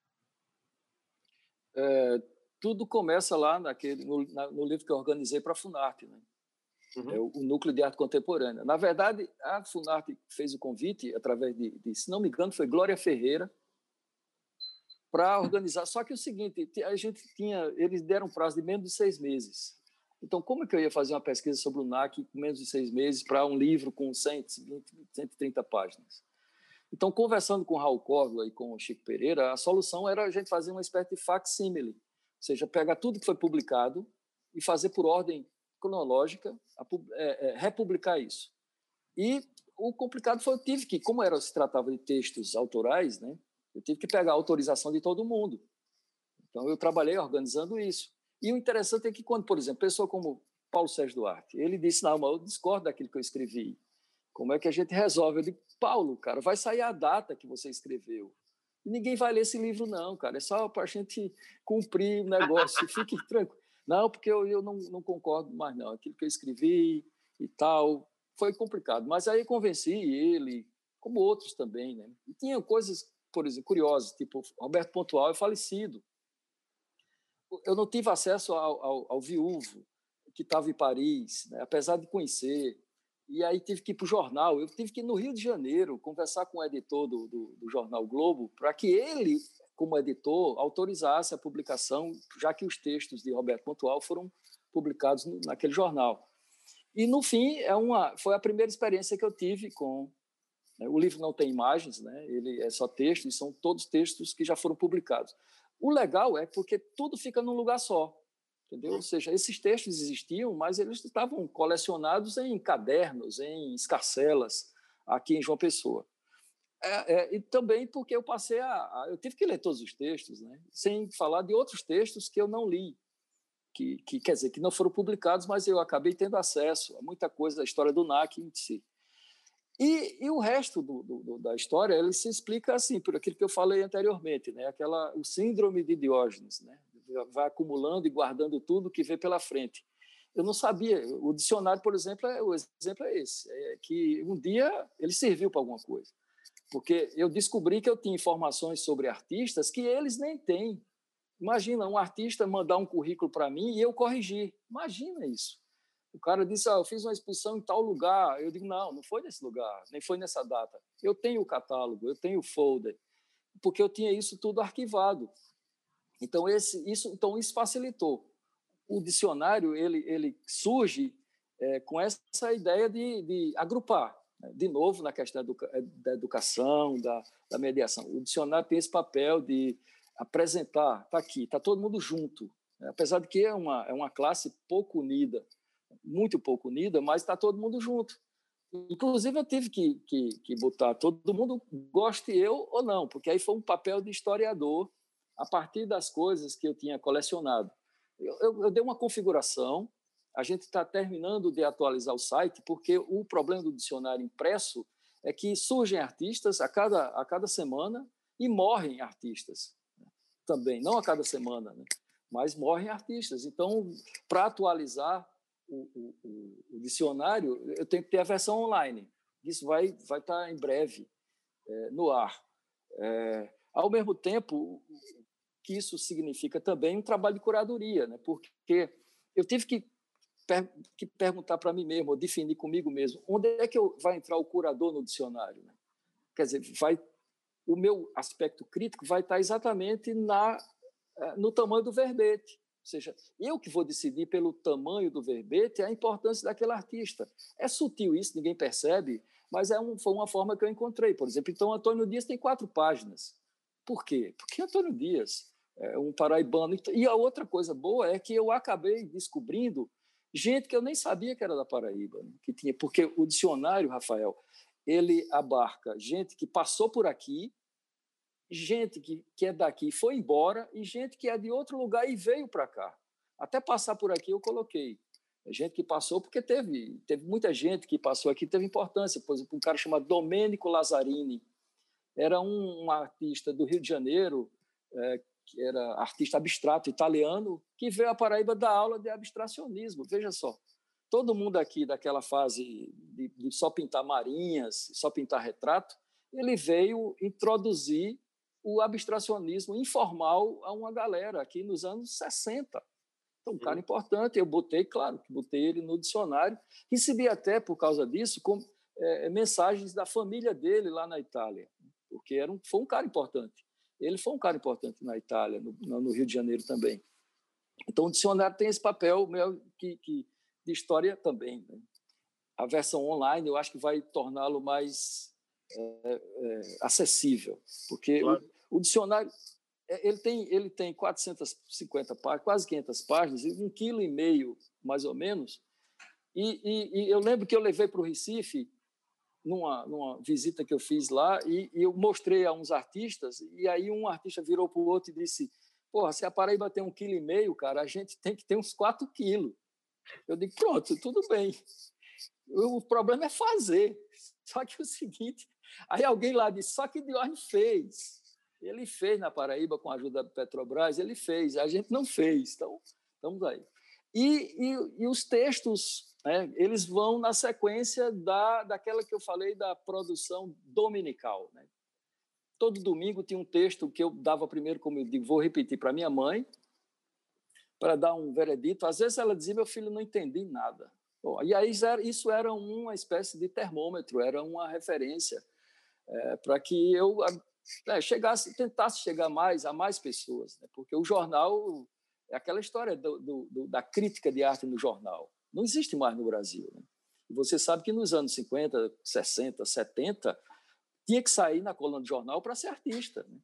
É, tudo começa lá naquele no, na, no livro que eu organizei para a Funarte, né? Uhum. É o, o, Núcleo de Arte Contemporânea. Na verdade, a Funarte fez o convite através de, de se não me engano, foi Glória Ferreira, para organizar. Só que é o seguinte, a gente tinha, eles deram um prazo de menos de seis meses. Então, como é que eu ia fazer uma pesquisa sobre o NAC com menos de seis meses para um livro com 120, 130 páginas? Então, conversando com o Raul Córdoba e com o Chico Pereira, a solução era a gente fazer uma espécie de facsimile, ou seja, pegar tudo que foi publicado e fazer por ordem cronológica, é, é, republicar isso. E o complicado foi eu tive que, como era se tratava de textos autorais, né, eu tive que pegar a autorização de todo mundo. Então, eu trabalhei organizando isso. E o interessante é que quando, por exemplo, pessoa como Paulo Sérgio Duarte, ele disse, não, mas eu discordo daquilo que eu escrevi. Como é que a gente resolve? Eu digo, Paulo, cara, vai sair a data que você escreveu. E ninguém vai ler esse livro, não, cara. É só para a gente cumprir o negócio. Fique tranquilo. Não, porque eu, eu não, não concordo mais, não. Aquilo que eu escrevi e tal foi complicado. Mas aí convenci ele, como outros também, né? E tinha coisas, por exemplo, curiosas, tipo, Roberto Pontual é falecido eu não tive acesso ao, ao, ao viúvo que estava em Paris, né? apesar de conhecer. E aí tive que ir para o jornal. Eu tive que ir no Rio de Janeiro conversar com o editor do, do, do jornal Globo para que ele, como editor, autorizasse a publicação, já que os textos de Roberto Pontual foram publicados naquele jornal. E no fim é uma, foi a primeira experiência que eu tive com né? o livro não tem imagens, né? Ele é só texto e são todos textos que já foram publicados. O legal é porque tudo fica num lugar só, entendeu? Ou seja, esses textos existiam, mas eles estavam colecionados em cadernos, em escarcelas, aqui em João Pessoa. É, é, e também porque eu passei a, a, eu tive que ler todos os textos, né? Sem falar de outros textos que eu não li, que, que quer dizer que não foram publicados, mas eu acabei tendo acesso a muita coisa da história do NAC em si. E, e o resto do, do, da história ele se explica assim, por aquilo que eu falei anteriormente, né? Aquela, o síndrome de Diógenes, né? vai acumulando e guardando tudo que vê pela frente. Eu não sabia. O dicionário, por exemplo, é, o exemplo é esse, é que um dia ele serviu para alguma coisa, porque eu descobri que eu tinha informações sobre artistas que eles nem têm. Imagina um artista mandar um currículo para mim e eu corrigir. Imagina isso. O cara disse: ah, eu fiz uma exposição em tal lugar. Eu digo: não, não foi nesse lugar, nem foi nessa data. Eu tenho o catálogo, eu tenho o folder, porque eu tinha isso tudo arquivado. Então esse, isso, então isso facilitou. O dicionário ele, ele surge é, com essa ideia de, de agrupar. De novo, na questão da educação, da, da mediação. O dicionário tem esse papel de apresentar, está aqui, está todo mundo junto. Né? Apesar de que é uma, é uma classe pouco unida, muito pouco unida, mas está todo mundo junto. Inclusive, eu tive que, que, que botar todo mundo, goste eu ou não, porque aí foi um papel de historiador a partir das coisas que eu tinha colecionado. Eu, eu, eu dei uma configuração, a gente está terminando de atualizar o site, porque o problema do dicionário impresso é que surgem artistas a cada, a cada semana e morrem artistas né? também, não a cada semana, né? mas morrem artistas. Então, para atualizar, o, o, o, dicionário, eu tenho que ter a versão online. Isso vai vai estar tá em breve é, no ar. É, ao mesmo tempo, que isso significa também um trabalho de curadoria, né? porque eu tive que, per que perguntar para mim mesmo, ou definir comigo mesmo, onde é que eu, vai entrar o curador no dicionário? Né? Quer dizer, vai, o meu aspecto crítico vai estar tá exatamente na, é, no tamanho do verbete. Ou seja, eu que vou decidir pelo tamanho do verbete a importância daquele artista. É sutil isso, ninguém percebe, mas é um, foi uma forma que eu encontrei. Por exemplo, então Antônio Dias tem quatro páginas. Por quê? Porque Antônio Dias é um paraibano. E a outra coisa boa é que eu acabei descobrindo gente que eu nem sabia que era da Paraíba, né? que tinha, porque o dicionário, Rafael, ele abarca gente que passou por aqui, gente que, que é daqui foi embora e gente que é de outro lugar e veio para cá. Até passar por aqui eu coloquei. Gente que passou, porque teve, teve muita gente que passou aqui, teve importância. Por exemplo, um cara chamado Domênico Lazzarini, era um, um artista do Rio de Janeiro, é, que era artista abstrato italiano, que veio à Paraíba dar aula de abstracionismo. Veja só, todo mundo aqui daquela fase de, de só pintar marinhas, só pintar retrato, ele veio introduzir o abstracionismo informal a uma galera aqui nos anos 60. Então, um cara importante, eu botei, claro, que botei ele no dicionário. Recebi até, por causa disso, com, é, mensagens da família dele lá na Itália, porque era um, foi um cara importante. Ele foi um cara importante na Itália, no, no Rio de Janeiro também. Então, o dicionário tem esse papel meu, que, que, de história também. Né? A versão online, eu acho que vai torná-lo mais é, é, acessível, porque claro. o, o, dicionário é, ele tem ele tem 450 páginas, quase 500 páginas, um quilo e meio mais ou menos. E, e, e eu lembro que eu levei para o Recife numa, numa visita que eu fiz lá e, e, eu mostrei a uns artistas e aí um artista virou para o outro e disse porra, se a Paraíba tem um quilo e meio, cara, a gente tem que ter uns quatro quilos. Eu digo, pronto, tudo bem. O problema é fazer. [laughs] Só que o seguinte, aí alguém lá disse, só que Diorne fez. Ele fez na Paraíba com a ajuda da Petrobras, ele fez, a gente não fez. Então, estamos aí. E, e, e os textos, né, eles vão na sequência da, daquela que eu falei da produção dominical. Né? Todo domingo tinha um texto que eu dava primeiro, como eu digo, vou repetir para minha mãe, para dar um veredito. Às vezes ela dizia, meu filho, não entendi nada. Bom, e aí isso era uma espécie de termômetro, era uma referência é, para que eu é, chegasse, tentasse chegar mais a mais pessoas, né? porque o jornal é aquela história do, do, da crítica de arte no jornal. Não existe mais no Brasil. Né? E você sabe que nos anos 50, 60, 70, tinha que sair na coluna de jornal para ser artista. Né?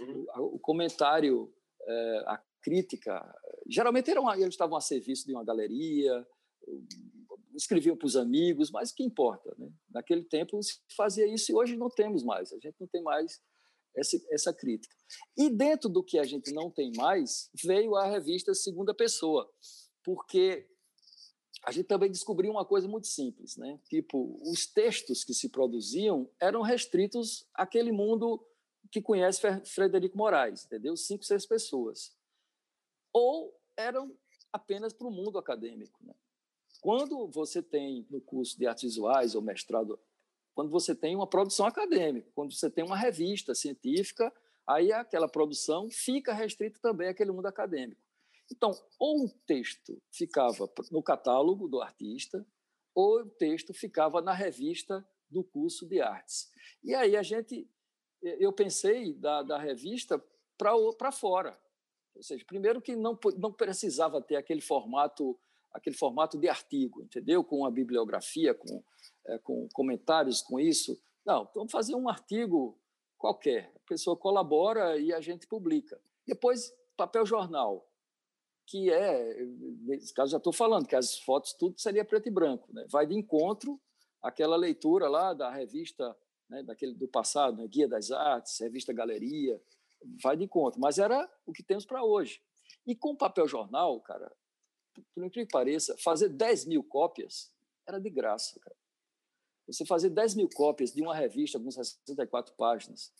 Uhum. O, o, comentário, é, a crítica, geralmente eram, eles estavam a serviço de uma galeria, escreviam para os amigos, mas o que importa? Né? Naquele tempo se fazia isso e hoje não temos mais, a gente não tem mais essa, essa crítica. E dentro do que a gente não tem mais, veio a revista Segunda Pessoa, porque a gente também descobriu uma coisa muito simples, né? Tipo, os textos que se produziam eram restritos àquele mundo que conhece Frederico Moraes, entendeu? Cinco, seis pessoas. Ou eram apenas para o mundo acadêmico, né? Quando você tem no curso de artes visuais ou mestrado, quando você tem uma produção acadêmica, quando você tem uma revista científica, aí aquela produção fica restrita também àquele mundo acadêmico. Então, ou o texto ficava no catálogo do artista, ou o texto ficava na revista do curso de artes. E aí a gente, eu pensei da, da revista para fora. Ou seja, primeiro que não, não precisava ter aquele formato aquele formato de artigo, entendeu? Com a bibliografia, com, é, com comentários, com isso. Não, vamos fazer um artigo qualquer. A pessoa colabora e a gente publica. Depois, papel jornal que é, nesse caso já estou falando, que as fotos tudo seria preto e branco, né? vai de encontro àquela leitura lá da revista né, daquele do passado, né? Guia das Artes, revista Galeria, vai de encontro, mas era o que temos para hoje. E com papel jornal, cara, por incrível que pareça, fazer 10 mil cópias era de graça, cara. Você fazer 10 mil cópias de uma revista com 64 páginas,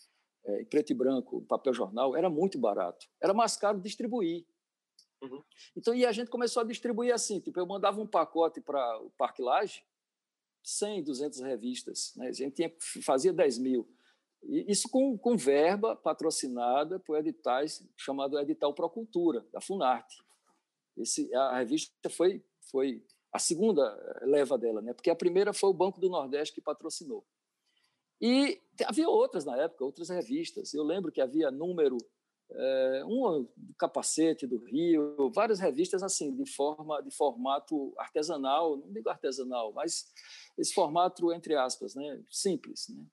é, preto e branco, papel jornal, era muito barato. Era mais caro distribuir. Uhum. Então, e a gente começou a distribuir assim, tipo, eu mandava um pacote para o Parque Laje, 100, 200 revistas, né? a gente tinha, fazia 10 mil. E isso com, com verba patrocinada por editais, chamado Edital Procultura, da Funarte. Esse, a revista foi, foi a segunda leva dela, né? porque a primeira foi o Banco do Nordeste que patrocinou. E havia outras na época, outras revistas. Eu lembro que havia número é, uma do Capacete do Rio, várias revistas assim de forma de formato artesanal, não digo artesanal, mas esse formato entre aspas, né, simples, né?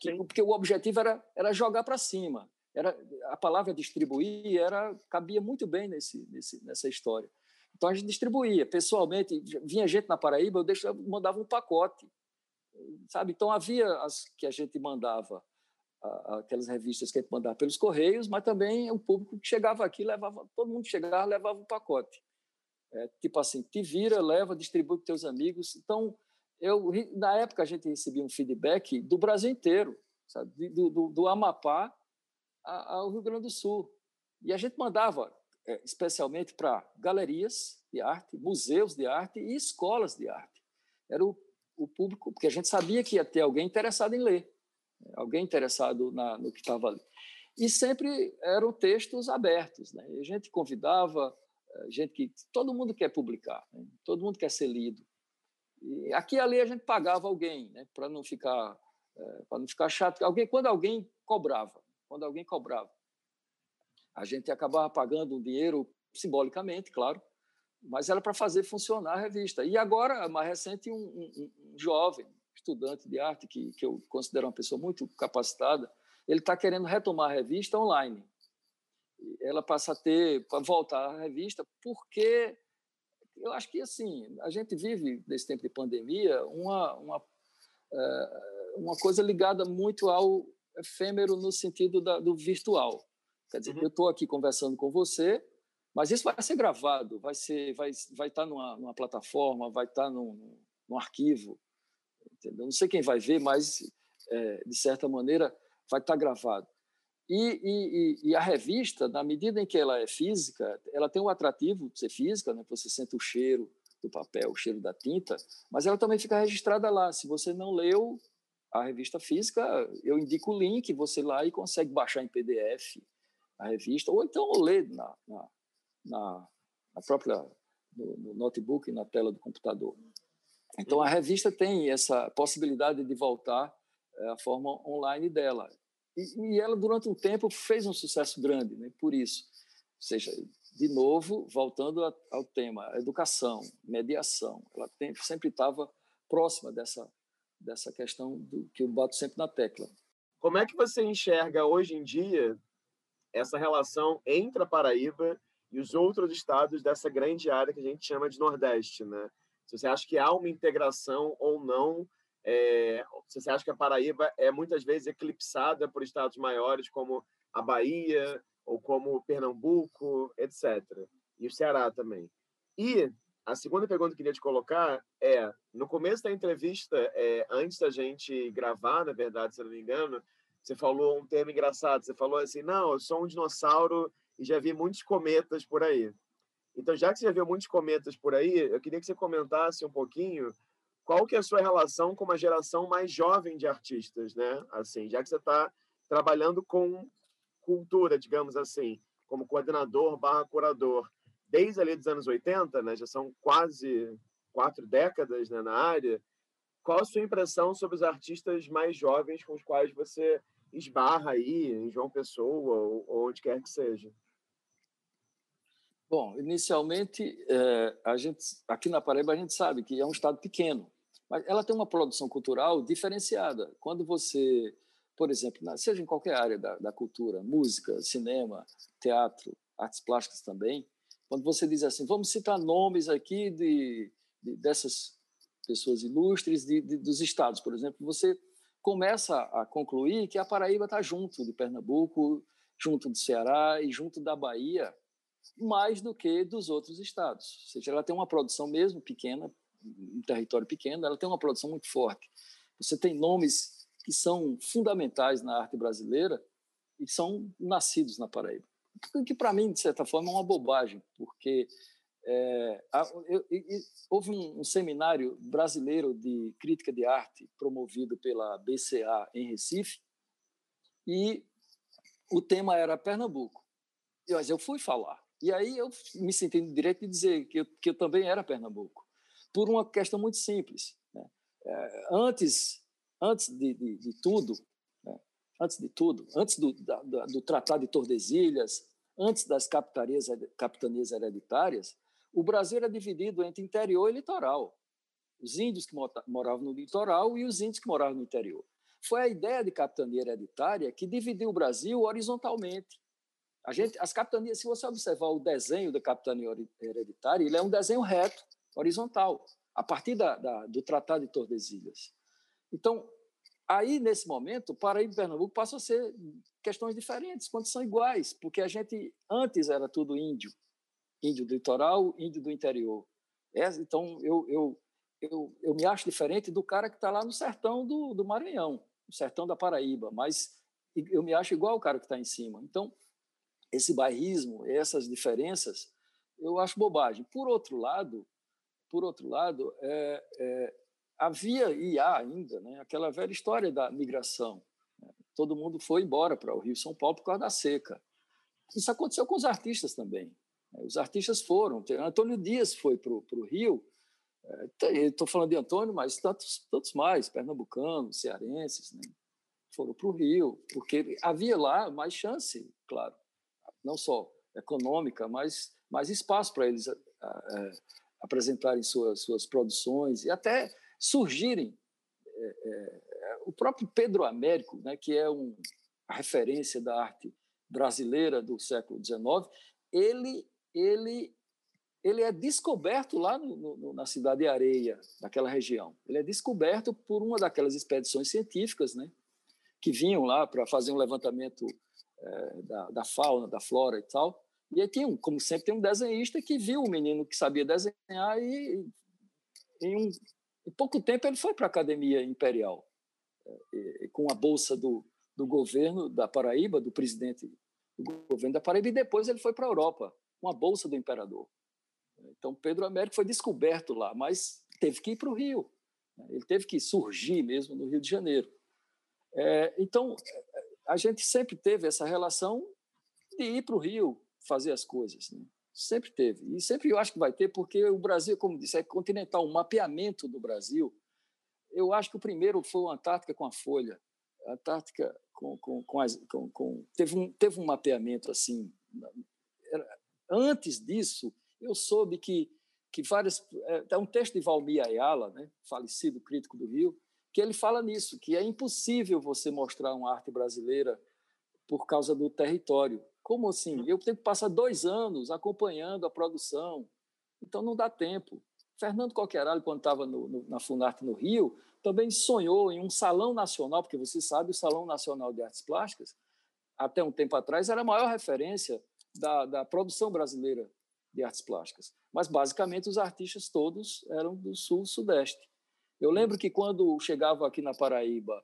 Que, porque o objetivo era era jogar para cima. Era a palavra distribuir era cabia muito bem nesse, nesse nessa história. Então a gente distribuía pessoalmente, vinha gente na Paraíba, eu deixava, mandava um pacote, sabe? Então havia as que a gente mandava aquelas revistas que a gente mandava pelos correios, mas também o público que chegava aqui levava, todo mundo chegava levava um pacote. É, tipo assim, te vira, leva, distribui para teus amigos. Então, eu na época a gente recebia um feedback do Brasil inteiro, sabe? Do, do, do Amapá ao Rio Grande do Sul. E a gente mandava é, especialmente para galerias de arte, museus de arte e escolas de arte. Era o, o público, porque a gente sabia que ia ter alguém interessado em ler alguém interessado na, no que estava ali. E sempre eram textos abertos. Né? a gente convidava eh, gente que todo mundo quer publicar, né? todo mundo quer ser lido. E aqui e ali a gente pagava alguém, né? para não ficar é, para não ficar chato. Alguém quando alguém cobrava, quando alguém cobrava, a gente acabava pagando um dinheiro simbolicamente, claro, mas era para fazer funcionar a revista. E agora, mais recente, um, um, um jovem estudante de arte que, que eu considero uma pessoa muito capacitada, ele está querendo retomar a revista online. Ela passa a ter, para voltar à revista, porque eu acho que assim a gente vive nesse tempo de pandemia uma uma eh, uma coisa ligada muito ao efêmero no sentido da, do virtual. Quer dizer, uhum. eu estou aqui conversando com você, mas isso vai ser gravado, vai ser, vai, vai estar tá numa, numa plataforma, vai estar tá num, num arquivo, entendeu? Não sei quem vai ver, mas é, de certa maneira vai estar tá gravado. E, e, e, a revista, na medida em que ela é física, ela tem um atrativo de ser física, né? Você sente o cheiro do papel, o cheiro da tinta, mas ela também fica registrada lá. Se você não leu a revista física, eu indico o link, você lá e consegue baixar em PDF a revista, ou então ler na, na, na própria no, no notebook, na tela do computador. Então a revista tem essa possibilidade de voltar é, à forma online dela. E, e, ela, durante um tempo, fez um sucesso grande, né? por isso. Ou seja, de novo, voltando a, ao tema, educação, mediação, ela tem, sempre estava próxima dessa, dessa questão do, que eu bato sempre na tecla. Como é que você enxerga hoje em dia essa relação entre a Paraíba e os outros estados dessa grande área que a gente chama de Nordeste, né? Se você acha que há uma integração ou não é, você acha que a Paraíba é muitas vezes eclipsada por estados maiores como a Bahia ou como Pernambuco, etc. E o Ceará também. E a segunda pergunta que eu queria te colocar é: no começo da entrevista, é, antes da gente gravar, na verdade, se não me engano, você falou um termo engraçado. Você falou assim: não, eu sou um dinossauro e já vi muitos cometas por aí. Então, já que você viu muitos cometas por aí, eu queria que você comentasse um pouquinho qual que é a sua relação com uma geração mais jovem de artistas, né? Assim, já que você está trabalhando com cultura, digamos assim, como coordenador barra curador, desde ali dos anos 80, né? Já são quase quatro décadas né, na área. Qual a sua impressão sobre os artistas mais jovens com os quais você esbarra aí em João Pessoa ou, ou onde quer que seja? Bom, inicialmente, é, a gente, aqui na Paraíba a gente sabe que é um estado pequeno, mas ela tem uma produção cultural diferenciada. Quando você, por exemplo, seja em qualquer área da, da cultura, música, cinema, teatro, artes plásticas também, quando você diz assim, vamos citar nomes aqui de, de dessas pessoas ilustres de, de, dos estados, por exemplo, você começa a concluir que a Paraíba está junto de Pernambuco, junto do Ceará e junto da Bahia, mais do que dos outros estados. Ou seja, ela tem uma produção mesmo pequena, um território pequeno, ela tem uma produção muito forte. Você tem nomes que são fundamentais na arte brasileira e são nascidos na Paraíba. Que para mim, de certa forma, é uma bobagem, porque é, eu, eu, houve um, um, seminário brasileiro de crítica de arte promovido pela BCA em Recife e o tema era Pernambuco. Mas eu fui falar. E aí eu me senti no direito de dizer que eu, que eu também era Pernambuco por uma questão muito simples. Né? É, antes, antes de, de, de tudo, né? antes de tudo, antes do, da, do Tratado de Tordesilhas, antes das capitanias, capitanias hereditárias, o Brasil era dividido entre interior e litoral. Os índios que moravam no litoral e os índios que moravam no interior. Foi a ideia de capitania hereditária que dividiu o Brasil horizontalmente. A gente, as capitanias, se você observar o desenho da capitania hereditária, ele é um desenho reto horizontal, a partir da, da, do Tratado de Tordesilhas. Então, aí, nesse momento, Paraíba e Pernambuco passam a ser questões diferentes, quando são iguais, porque a gente, antes era tudo índio, índio do litoral, índio do interior. É, então, eu, eu, eu, eu me acho diferente do cara que está lá no sertão do, do Maranhão, no sertão da Paraíba, mas eu me acho igual o cara que está em cima. Então, esse bairrismo, essas diferenças, eu acho bobagem. Por outro lado, por outro lado, é, é, havia e há ainda né, aquela velha história da migração. Né? todo mundo foi embora para o Rio São Paulo por causa da seca. Isso aconteceu com os artistas também. Né? Os artistas foram. Antônio Dias foi para o Rio. Estou é, falando de Antônio, mas tantos, tantos mais, pernambucanos, cearenses, né? foram para o Rio, porque havia lá mais chance, claro, não só econômica, mas mais espaço para eles a, apresentarem suas, suas produções e até surgirem. É, é, o próprio Pedro Américo, né, que é um, a referência da arte brasileira do século XIX, ele, ele, ele é descoberto lá no, no, na cidade de Areia, naquela região. Ele é descoberto por uma daquelas expedições científicas, né, que vinham lá para fazer um levantamento é, da, da, fauna, da flora e tal. E aí tem, como sempre, tem um desenhista que viu o menino que sabia desenhar e, em, um, em pouco tempo, ele foi para a Academia Imperial, é, com a bolsa do, do governo da Paraíba, do presidente do governo da Paraíba, e depois ele foi para a Europa, com a bolsa do imperador. Então, Pedro Américo foi descoberto lá, mas teve que ir para o Rio. Né? Ele teve que surgir mesmo no Rio de Janeiro. É, então, a gente sempre teve essa relação de ir para o Rio fazer as coisas. Né? Sempre teve. E sempre eu acho que vai ter, porque o Brasil, como disse, é continental. O mapeamento do Brasil, eu acho que o primeiro foi o Antártica com a Folha. A Antártica com, com, com, as, com, com teve, um, teve um mapeamento assim. Antes disso, eu soube que, que várias. É, é um texto de Valmir Ayala, né, falecido crítico do Rio, que ele fala nisso, que é impossível você mostrar uma arte brasileira por causa do território. Como assim? Eu tenho que passar dois anos acompanhando a produção, então não dá tempo. Fernando Coqueralho, quando estava na Funarte no Rio, também sonhou em um salão nacional, porque você sabe, o Salão Nacional de Artes Plásticas, até um tempo atrás, era a maior referência da, da produção brasileira de artes plásticas. Mas, basicamente, os artistas todos eram do sul-sudeste. Eu lembro que quando chegava aqui na Paraíba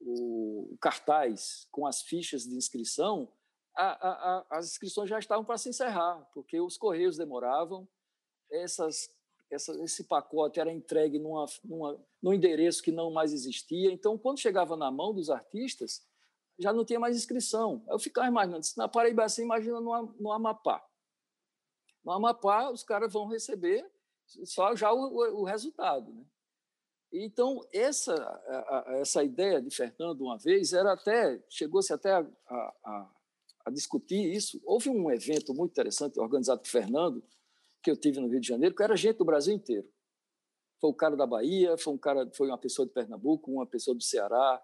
o, cartaz com as fichas de inscrição, a, a, a, as inscrições já estavam para se encerrar, porque os correios demoravam, essas, essa, esse pacote era entregue numa, numa, num endereço que não mais existia. Então, quando chegava na mão dos artistas, já não tinha mais inscrição. Eu ficava imaginando, na Paraíba assim, imagina no, no Amapá. No Amapá, os caras vão receber só já o, o resultado. Né? Então, essa, essa ideia de Fernando, uma vez, era até chegou-se até a, a, a, discutir isso. Houve um evento muito interessante organizado por Fernando, que eu tive no Rio de Janeiro, que era gente do Brasil inteiro. Foi um cara da Bahia, foi um cara, foi uma pessoa de Pernambuco, uma pessoa do Ceará,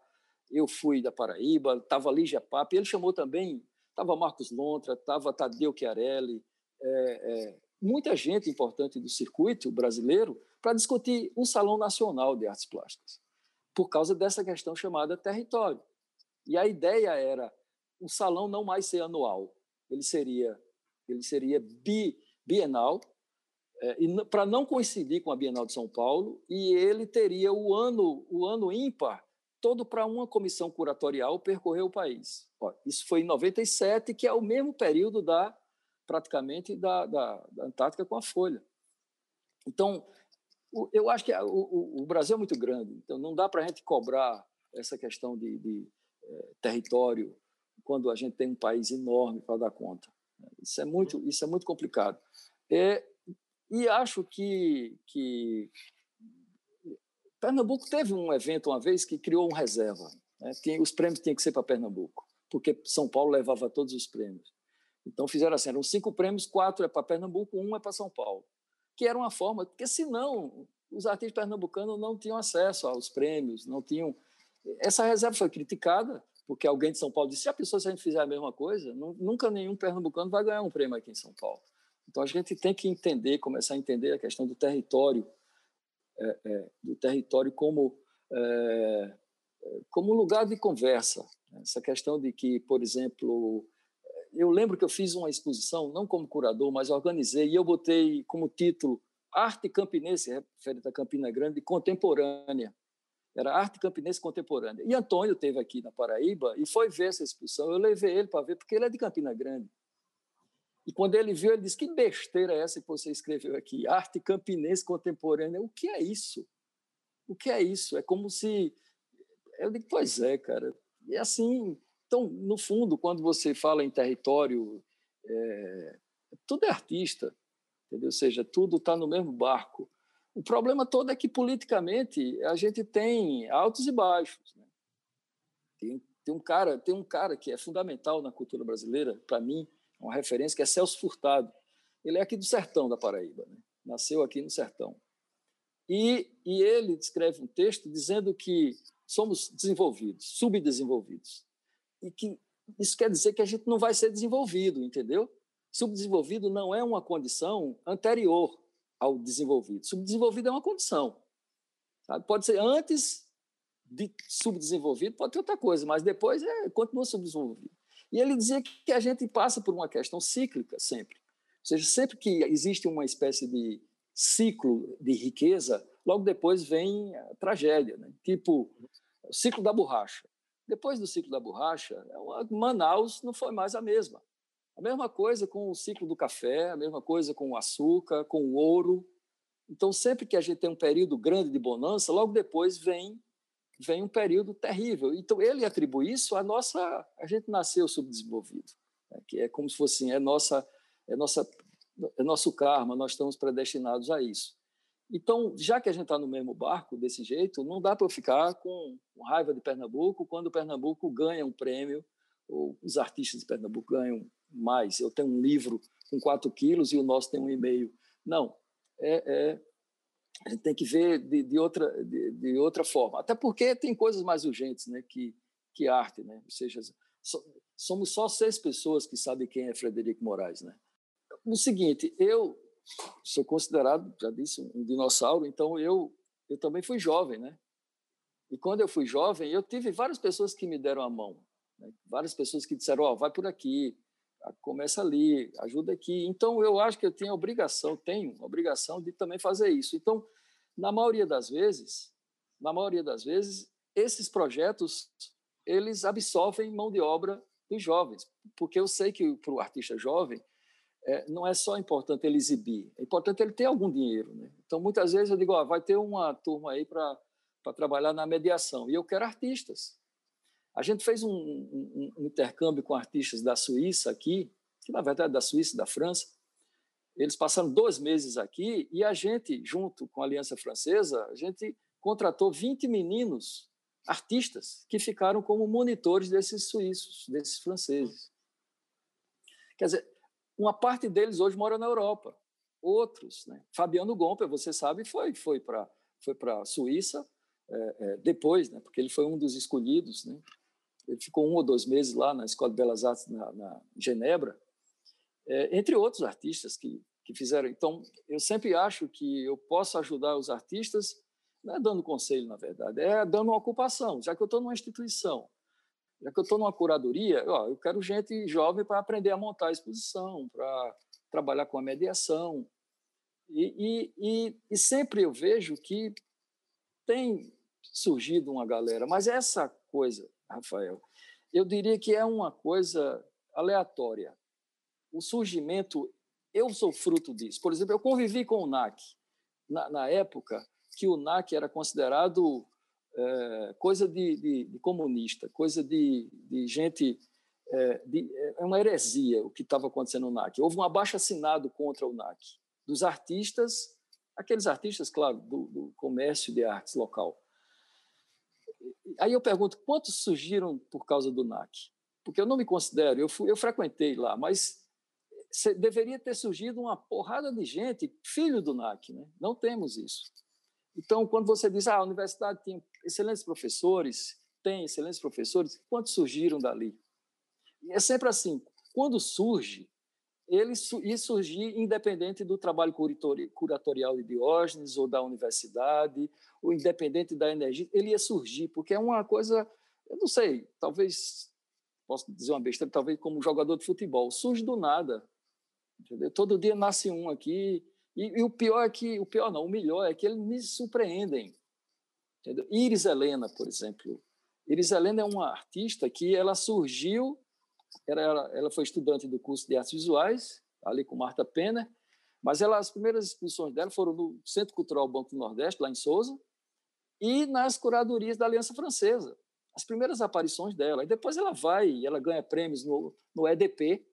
eu fui da Paraíba, estava Lígia Pape, ele chamou também, estava Marcos Lontra, estava Tadeu Chiarelli, é, é, muita gente importante do circuito brasileiro para discutir o Salão Nacional de Artes Plásticas, por causa dessa questão chamada território. E a ideia era o salão não mais ser anual, ele seria ele seria bi, bienal, é, e para não coincidir com a Bienal de São Paulo, e ele teria o ano o ano ímpar todo para uma comissão curatorial percorrer o país. Ó, isso foi em 97, que é o mesmo período da praticamente da, da, da Antártica com a Folha. Então, eu acho que o, o, Brasil é muito grande, então não dá para a gente cobrar essa questão de, de é, território quando a gente tem um país enorme para dar conta. Isso é muito, isso é muito complicado. É, e acho que, que Pernambuco teve um evento uma vez que criou um reserva. Né? os prêmios tinham que ser para Pernambuco, porque São Paulo levava todos os prêmios. Então fizeram assim, eram cinco prêmios, quatro é para Pernambuco, um é para São Paulo que era uma forma, porque senão os artistas pernambucanos não tinham acesso aos prêmios, não tinham. Essa reserva foi criticada, porque alguém de São Paulo disse: se a pessoa, se a gente fizer a mesma coisa, nunca nenhum pernambucano vai ganhar um prêmio aqui em São Paulo. Então a gente tem que entender, começar a entender a questão do território, é, é, do território como é, como lugar de conversa. Essa questão de que, por exemplo, eu lembro que eu fiz uma exposição, não como curador, mas organizei, e eu botei como título Arte Campinense, referente a Campina Grande, contemporânea. Era Arte Campinense Contemporânea. E Antônio teve aqui na Paraíba e foi ver essa exposição. Eu levei ele para ver, porque ele é de Campina Grande. E quando ele viu, ele disse: Que besteira é essa que você escreveu aqui? Arte Campinense Contemporânea. O que é isso? O que é isso? É como se. Eu digo: Pois é, cara E assim, então, no fundo, quando você fala em território, é, tudo é artista, entendeu? Ou seja, tudo está no mesmo barco. O problema todo é que politicamente a gente tem altos e baixos. Né? Tem, tem, um cara, tem um cara que é fundamental na cultura brasileira, para mim, uma referência que é Celso Furtado. Ele é aqui do sertão da Paraíba, né? nasceu aqui no sertão. E, e ele escreve um texto dizendo que somos desenvolvidos, subdesenvolvidos e que isso quer dizer que a gente não vai ser desenvolvido, entendeu? Subdesenvolvido não é uma condição anterior ao desenvolvido. Subdesenvolvido é uma condição. Sabe? Pode ser antes de subdesenvolvido, pode ter outra coisa, mas depois é, continua subdesenvolvido. E ele dizia que a gente passa por uma questão cíclica sempre. Ou seja, sempre que existe uma espécie de ciclo de riqueza, logo depois vem a tragédia. Né? Tipo, o ciclo da borracha. Depois do ciclo da borracha, é Manaus não foi mais a mesma. A mesma coisa com o ciclo do café, a mesma coisa com o açúcar, com o ouro. Então, sempre que a gente tem um período grande de bonança, logo depois vem vem um período terrível. Então, ele atribui isso à nossa. A gente nasceu subdesenvolvido, né? que é como se fosse assim, é, nossa, é, nossa, é nosso karma, nós estamos predestinados a isso. Então, já que a gente está no mesmo barco desse jeito, não dá para ficar com raiva de Pernambuco quando Pernambuco ganha um prêmio, ou os artistas de Pernambuco ganham mais. Eu tenho um livro com 4 quilos e o nosso tem um e meio. Não, é, é, a gente tem que ver de, de outra, de, de, outra forma. Até porque tem coisas mais urgentes né, que, que arte. Né? Ou seja, so, somos só seis pessoas que sabem quem é Frederico Moraes. Né? O seguinte, eu sou considerado, já disse, um dinossauro, então eu, eu também fui jovem, né? E quando eu fui jovem, eu tive várias pessoas que me deram a mão, né? várias pessoas que disseram, ó, oh, vai por aqui, começa ali, ajuda aqui. Então, eu acho que eu tenho a obrigação, tenho a obrigação de também fazer isso. Então, na maioria das vezes, na maioria das vezes, esses projetos, eles absorvem mão de obra dos jovens, porque eu sei que para o artista jovem, é, não é só importante ele exibir, é importante ele ter algum dinheiro. Né? Então, muitas vezes eu digo, ó, vai ter uma turma aí para trabalhar na mediação, e eu quero artistas. A gente fez um, um, um, intercâmbio com artistas da Suíça aqui, que na verdade é da Suíça e da França. Eles passaram dois meses aqui e a gente, junto com a Aliança Francesa, a gente contratou 20 meninos artistas que ficaram como monitores desses suíços, desses franceses. Quer dizer, uma parte deles hoje mora na Europa, outros, né? Fabiano Gomper, você sabe, foi foi para foi a Suíça é, é, depois, né? Porque ele foi um dos escolhidos, né? Ele ficou um ou dois meses lá na Escola de Belas Artes na, na Genebra, é, entre outros artistas que que fizeram. Então, eu sempre acho que eu posso ajudar os artistas, não é dando conselho, na verdade, é dando uma ocupação, já que eu estou numa instituição já que eu estou numa curadoria, ó, eu quero gente jovem para aprender a montar a exposição, para trabalhar com a mediação. E, e, e, e, sempre eu vejo que tem surgido uma galera, mas essa coisa, Rafael, eu diria que é uma coisa aleatória. O surgimento, eu sou fruto disso. Por exemplo, eu convivi com o NAC na, na época que o NAC era considerado é, coisa de, de, de, comunista, coisa de, de gente. É, é uma heresia o que estava acontecendo no NAC. Houve um abaixo assinado contra o NAC, dos artistas, aqueles artistas, claro, do, do comércio de artes local. Aí eu pergunto, quantos surgiram por causa do NAC? Porque eu não me considero, eu, fui, eu frequentei lá, mas deveria ter surgido uma porrada de gente, filho do NAC, né? Não temos isso. Então, quando você diz, ah, a universidade tem excelentes professores, tem excelentes professores, quantos surgiram dali? E é sempre assim, quando surge, ele ia surgir independente do trabalho curatorial de Diógenes ou da universidade, ou independente da energia, ele ia surgir, porque é uma coisa, eu não sei, talvez, posso dizer uma besteira, talvez como jogador de futebol, surge do nada. Entendeu? Todo dia nasce um aqui, e, e, o pior é que, o pior não, o melhor é que eles me surpreendem. Entendeu? Iris Helena, por exemplo. Iris Helena é uma artista que ela surgiu, era, ela foi estudante do curso de artes visuais, ali com Marta Penner, mas ela, as primeiras exposições dela foram no Centro Cultural Banco do Nordeste, lá em Souza, e nas curadorias da Aliança Francesa. as primeiras aparições dela. E depois ela vai, ela ganha prêmios no, no EDP,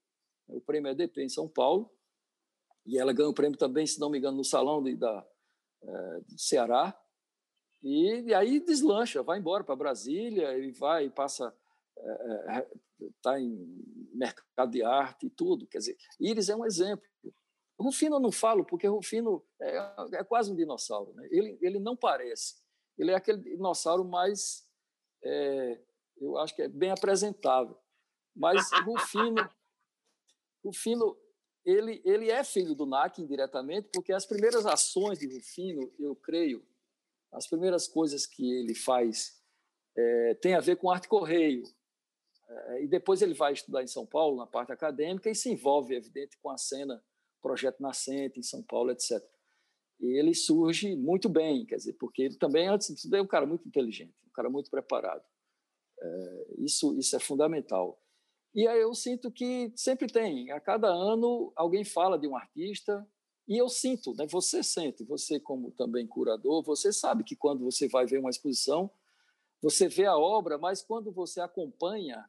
o prêmio EDP em São Paulo, e ela ganha o prêmio também, se não me engano, no Salão de, da, é, Ceará. E, e, aí deslancha, vai embora para Brasília e vai, passa, está é, é, em mercado de arte e tudo. Quer dizer, Iris é um exemplo. Rufino eu não falo, porque Rufino é, é quase um dinossauro. Né? Ele, ele não parece. Ele é aquele dinossauro mais, é, eu acho que é bem apresentável. Mas Rufino, Rufino ele, ele é filho do NAC indiretamente, porque as primeiras ações de Rufino, eu creio, as primeiras coisas que ele faz é, tem a ver com arte correio. É, e depois ele vai estudar em São Paulo, na parte acadêmica, e se envolve, evidente, com a cena Projeto Nascente em São Paulo, etc. E ele surge muito bem, quer dizer, porque ele também, antes de tudo, é um cara muito inteligente, um cara muito preparado. É, isso, isso é fundamental. E aí eu sinto que sempre tem, a cada ano alguém fala de um artista, e eu sinto, né, você sente, você como também curador, você sabe que quando você vai ver uma exposição, você vê a obra, mas quando você acompanha,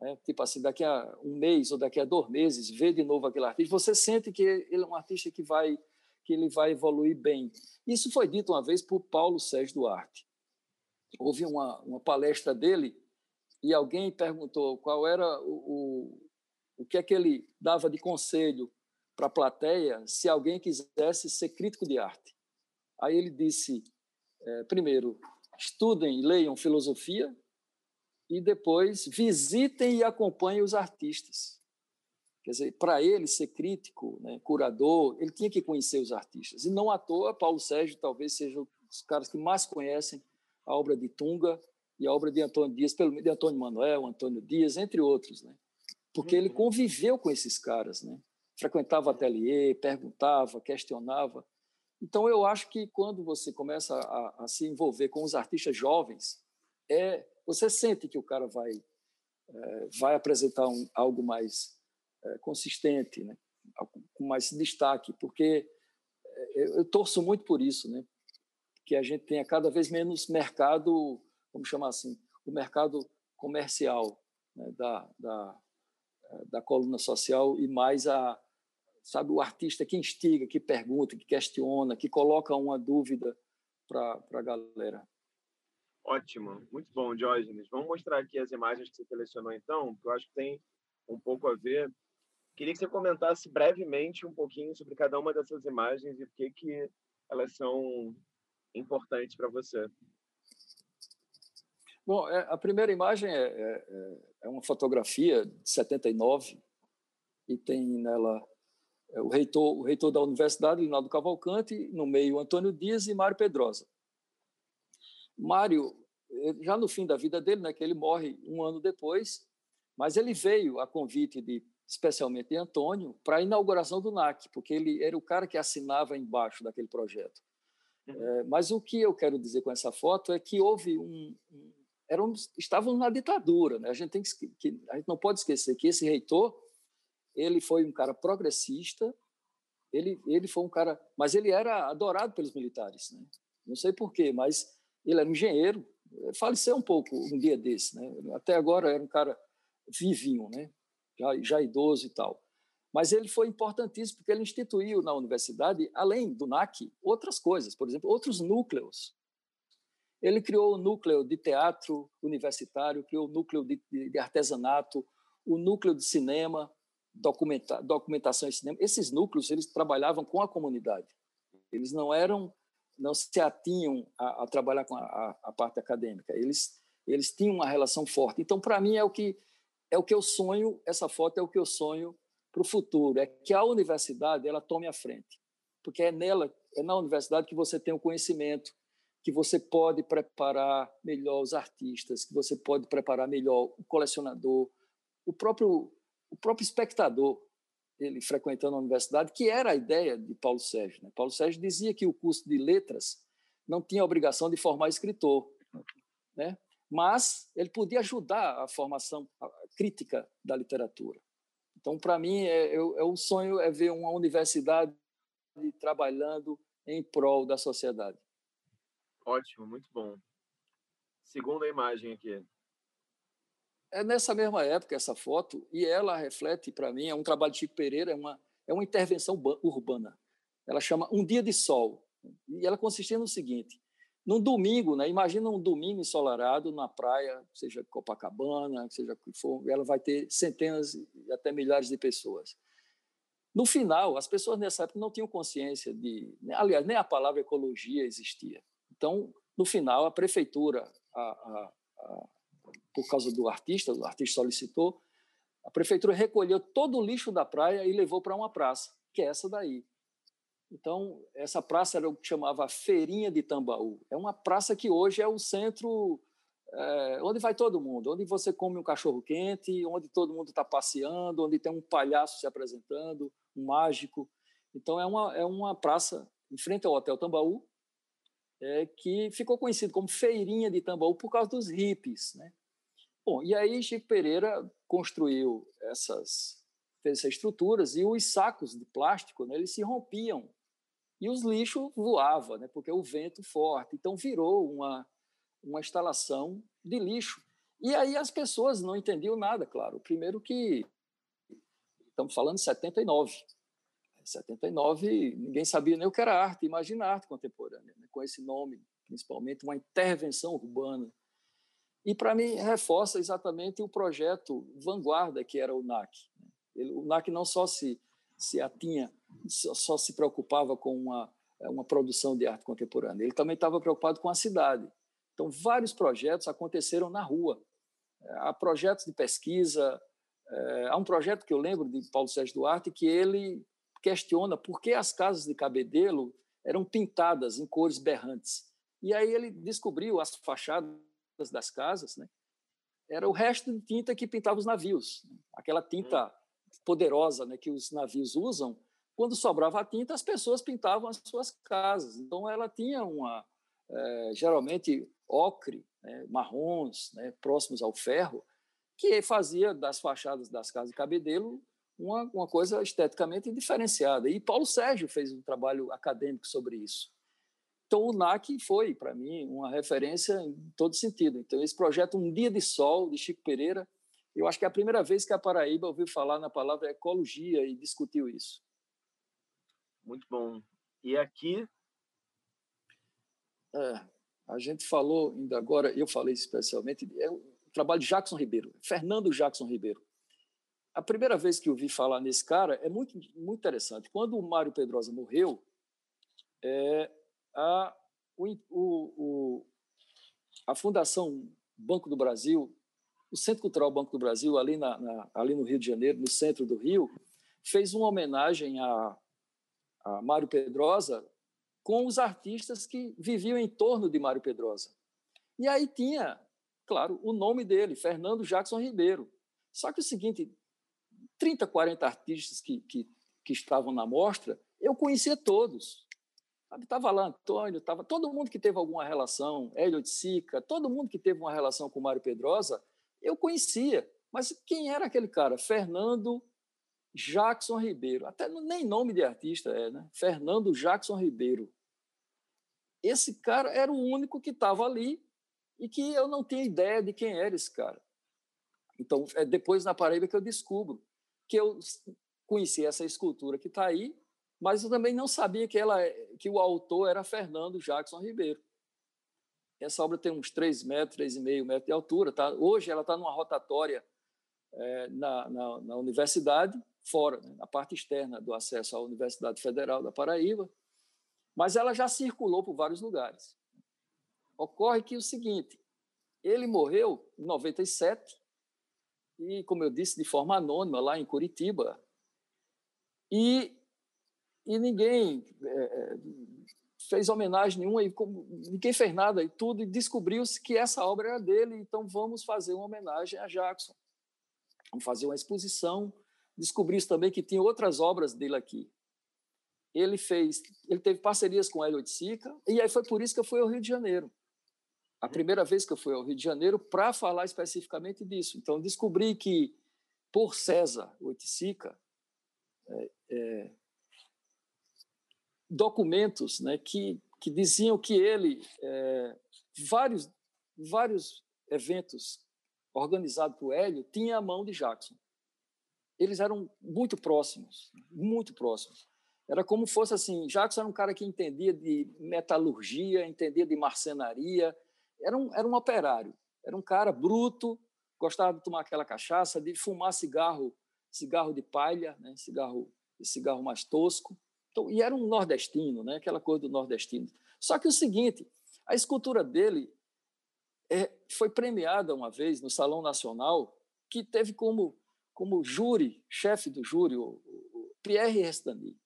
né, tipo assim, daqui a um mês ou daqui a dois meses, vê de novo aquele artista, você sente que ele é um artista que vai que ele vai evoluir bem. Isso foi dito uma vez por Paulo Sérgio Duarte. Houve uma, uma palestra dele e alguém perguntou qual era o, o, o que é que ele dava de conselho para a plateia se alguém quisesse ser crítico de arte. Aí ele disse, é, primeiro, estudem e leiam filosofia e depois visitem e acompanhem os artistas. Quer dizer, para ele ser crítico, né, curador, ele tinha que conhecer os artistas. E não à toa, Paulo Sérgio talvez seja os caras que mais conhecem a obra de Tunga e a obra de Antônio Dias, pelo de Antônio Manuel, Antônio Dias, entre outros, né? Porque ele uhum. conviveu com esses caras, né? Frequentava ateliê, perguntava, questionava. Então eu acho que quando você começa a, a se envolver com os artistas jovens, é você sente que o cara vai é, vai apresentar um, algo mais é, consistente, né? com mais destaque, porque é, eu, eu torço muito por isso, né? que a gente tenha cada vez menos mercado vamos chamar assim, o mercado comercial né, da, da, da coluna social e mais a sabe o artista que instiga, que pergunta, que questiona, que coloca uma dúvida para a galera. Ótimo, muito bom, Diógenes. Vamos mostrar aqui as imagens que você selecionou então, que eu acho que tem um pouco a ver. Queria que você comentasse brevemente um pouquinho sobre cada uma dessas imagens e por que que elas são importantes para você. Bom, é, a primeira imagem é, é, é, é uma fotografia de 79 e tem nela é, o reitor, o reitor da universidade, Linaldo Cavalcante, no meio Antônio Dias e Mário Pedrosa. Mário, já no fim da vida dele, né, que ele morre um ano depois, mas ele veio a convite de especialmente de Antônio para a inauguração do NAC, porque ele era o cara que assinava embaixo daquele projeto. Uhum. É, mas o que eu quero dizer com essa foto é que houve um, um estavam na ditadura. Né? A, gente tem que, que, a gente não pode esquecer que esse reitor ele foi um cara progressista, ele, ele foi um cara... Mas ele era adorado pelos militares. Né? Não sei porquê, mas ele era um engenheiro, faleceu um pouco um dia desse. Né? Até agora era um cara vivinho, né? já, já idoso e tal. Mas ele foi importantíssimo porque ele instituiu na universidade, além do NAC, outras coisas, por exemplo, outros núcleos ele criou o núcleo de teatro universitário, criou o núcleo de, de artesanato, o núcleo de cinema, documenta, documentação e cinema. Esses núcleos eles trabalhavam com a comunidade. Eles não eram, não se atinham a, a trabalhar com a, a, parte acadêmica. Eles eles tinham uma relação forte. Então, para mim é o que é o que eu sonho. Essa foto é o que eu sonho para o futuro. É que a universidade ela tome a frente, porque é nela, é na universidade que você tem o conhecimento, que você pode preparar melhor os artistas, que você pode preparar melhor o colecionador, o próprio o próprio espectador, ele frequentando a universidade, que era a ideia de Paulo Sérgio. Né? Paulo Sérgio dizia que o curso de letras não tinha obrigação de formar escritor, né? mas ele podia ajudar a formação crítica da literatura. Então, para mim, é, é, é o sonho é ver uma universidade trabalhando em prol da sociedade. Ótimo, muito bom. Segunda imagem aqui. É nessa mesma época essa foto e ela reflete para mim é um trabalho de Chico Pereira, é uma é uma intervenção urbana. Ela chama Um Dia de Sol e ela consistia no seguinte: num domingo, né? Imagina um domingo ensolarado na praia, seja Copacabana, seja que for, ela vai ter centenas e até milhares de pessoas. No final, as pessoas nessa época não tinham consciência de, aliás, nem a palavra ecologia existia. Então, no final, a prefeitura, a, a, a, por causa do artista, o artista solicitou, a prefeitura recolheu todo o lixo da praia e levou para uma praça, que é essa daí. Então, essa praça era o que chamava Feirinha de Tambaú. É uma praça que hoje é o centro é, onde vai todo mundo, onde você come um cachorro quente, onde todo mundo está passeando, onde tem um palhaço se apresentando, um mágico. Então, é uma, é uma praça em frente ao Hotel Tambaú, é, que ficou conhecido como Feirinha de Tambaú por causa dos hippies. Né? Bom, e aí Chico Pereira construiu essas, fez essas estruturas e os sacos de plástico né, eles se rompiam e os lixos voavam, né, porque o vento forte. Então virou uma, uma instalação de lixo. E aí as pessoas não entendiam nada, claro. Primeiro que estamos falando de 79. 79, ninguém sabia nem o que era arte, imagina arte contemporânea, né? com esse nome, principalmente uma intervenção urbana. E, para mim, reforça exatamente o projeto vanguarda que era o NAC. Né? Ele, o NAC não só se, se atinha, só, só se preocupava com uma, uma produção de arte contemporânea, ele também estava preocupado com a cidade. Então, vários projetos aconteceram na rua. Há projetos de pesquisa, é, há um projeto que eu lembro de Paulo Sérgio Duarte que ele questiona por que as casas de Cabedelo eram pintadas em cores berrantes. E aí ele descobriu as fachadas das casas, né? era o resto de tinta que pintava os navios. Né? Aquela tinta hum. poderosa né, que os navios usam, quando sobrava a tinta, as pessoas pintavam as suas casas. Então, ela tinha uma, é, geralmente, ocre, né, marrons, né, próximos ao ferro, que fazia das fachadas das casas de Cabedelo uma, uma coisa esteticamente diferenciada. E Paulo Sérgio fez um trabalho acadêmico sobre isso. Então, o NAC foi, para mim, uma referência em todo sentido. Então, esse projeto Um Dia de Sol, de Chico Pereira, eu acho que é a primeira vez que a Paraíba ouviu falar na palavra ecologia e discutiu isso. Muito bom. E aqui? É, a gente falou ainda agora, eu falei especialmente, é o trabalho de Jackson Ribeiro, Fernando Jackson Ribeiro. A primeira vez que eu vi falar nesse cara é muito, muito interessante. Quando o Mário Pedrosa morreu, é, a, o, o, a Fundação Banco do Brasil, o Centro Cultural Banco do Brasil, ali, na, na, ali no Rio de Janeiro, no centro do Rio, fez uma homenagem a, a Mário Pedrosa com os artistas que viviam em torno de Mário Pedrosa. E aí tinha, claro, o nome dele, Fernando Jackson Ribeiro. Só que o seguinte, 30, 40 artistas que, que, que estavam na mostra, eu conhecia todos. Estava lá Antônio, estava todo mundo que teve alguma relação, Hélio de Sica, todo mundo que teve uma relação com Mário Pedrosa, eu conhecia. Mas quem era aquele cara? Fernando Jackson Ribeiro. Até nem nome de artista é, né? Fernando Jackson Ribeiro. Esse cara era o único que estava ali e que eu não tinha ideia de quem era esse cara. Então, é depois na Paraíba que eu descubro que eu conheci essa escultura que está aí mas eu também não sabia que, ela, que o autor era Fernando Jackson Ribeiro. Essa obra tem uns 3 metros, 3,5 metros de altura. Tá? Hoje ela está numa rotatória é, na, na, na, universidade, fora, né? na parte externa do acesso à Universidade Federal da Paraíba, mas ela já circulou por vários lugares. Ocorre que o seguinte, ele morreu em 97 e, como eu disse, de forma anônima lá em Curitiba. E e ninguém é, fez homenagem nenhuma, e ninguém fez nada e tudo, e descobriu-se que essa obra era dele, então vamos fazer uma homenagem a Jackson. Vamos fazer uma exposição. Descobriu-se também que tinha outras obras dele aqui. Ele fez, ele teve parcerias com Hélio de Sica, e aí foi por isso que eu fui ao Rio de Janeiro. A primeira vez que eu fui ao Rio de Janeiro para falar especificamente disso. Então, descobri que, por César Oiticica, é, é, documentos né, que, que diziam que ele, é, vários vários eventos organizados por Hélio tinha a mão de Jackson. Eles eram muito próximos, muito próximos. Era como fosse assim, Jackson era um cara que entendia de metalurgia, entendia de marcenaria, era um, era um operário, era um cara bruto, gostava de tomar aquela cachaça, de fumar cigarro, cigarro de palha, né? cigarro, cigarro mais tosco. Então, e era um nordestino, né? aquela coisa do nordestino. Só que o seguinte, a escultura dele é, foi premiada uma vez no Salão Nacional, que teve como, como júri, chefe do júri, o, o Pierre Restany.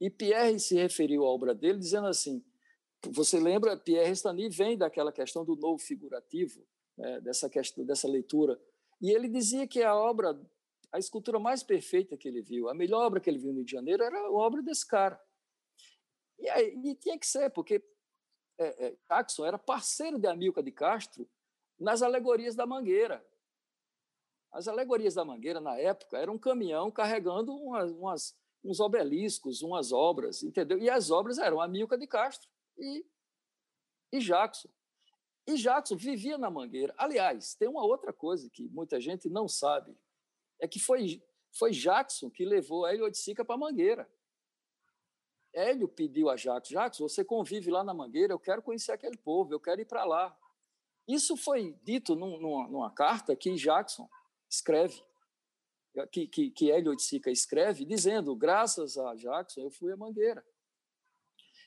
E Pierre se referiu à obra dele dizendo assim: você lembra, Pierre Restany vem daquela questão do novo figurativo, né, dessa questão, dessa leitura, e ele dizia que a obra, a escultura mais perfeita que ele viu, a melhor obra que ele viu no Rio de Janeiro era a obra desse cara. E, aí, e tinha que ser, porque é, é, Jackson era parceiro de Amilcar de Castro nas alegorias da Mangueira. As alegorias da Mangueira, na época, era um caminhão carregando umas, umas, uns obeliscos, umas obras, entendeu? E as obras eram Amilcar de Castro e, e Jackson. E Jackson vivia na Mangueira. Aliás, tem uma outra coisa que muita gente não sabe, é que foi, foi Jackson que levou Hélio Oiticica para a Mangueira. Hélio pediu a Jackson, Jackson, você convive lá na Mangueira, eu quero conhecer aquele povo, eu quero ir para lá. Isso foi dito num, numa, numa, carta que Jackson escreve, que, que, que Hélio escreve, dizendo, graças a Jackson, eu fui a Mangueira.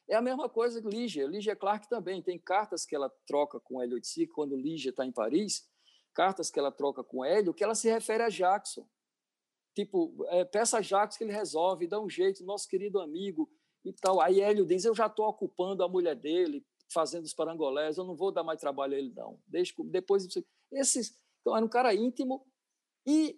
É a mesma coisa que Lígia. Lígia Clark também tem cartas que ela troca com Hélio Oiticica quando Lígia está em Paris, cartas que ela troca com Hélio, que ela se refere a Jackson. Tipo, é, peça a Jackson que ele resolve, dá um jeito, nosso querido amigo e tal. Aí Hélio diz: Eu já estou ocupando a mulher dele, fazendo os parangolés, eu não vou dar mais trabalho a ele, não. Deixa, depois. Esses, então, era um cara íntimo e.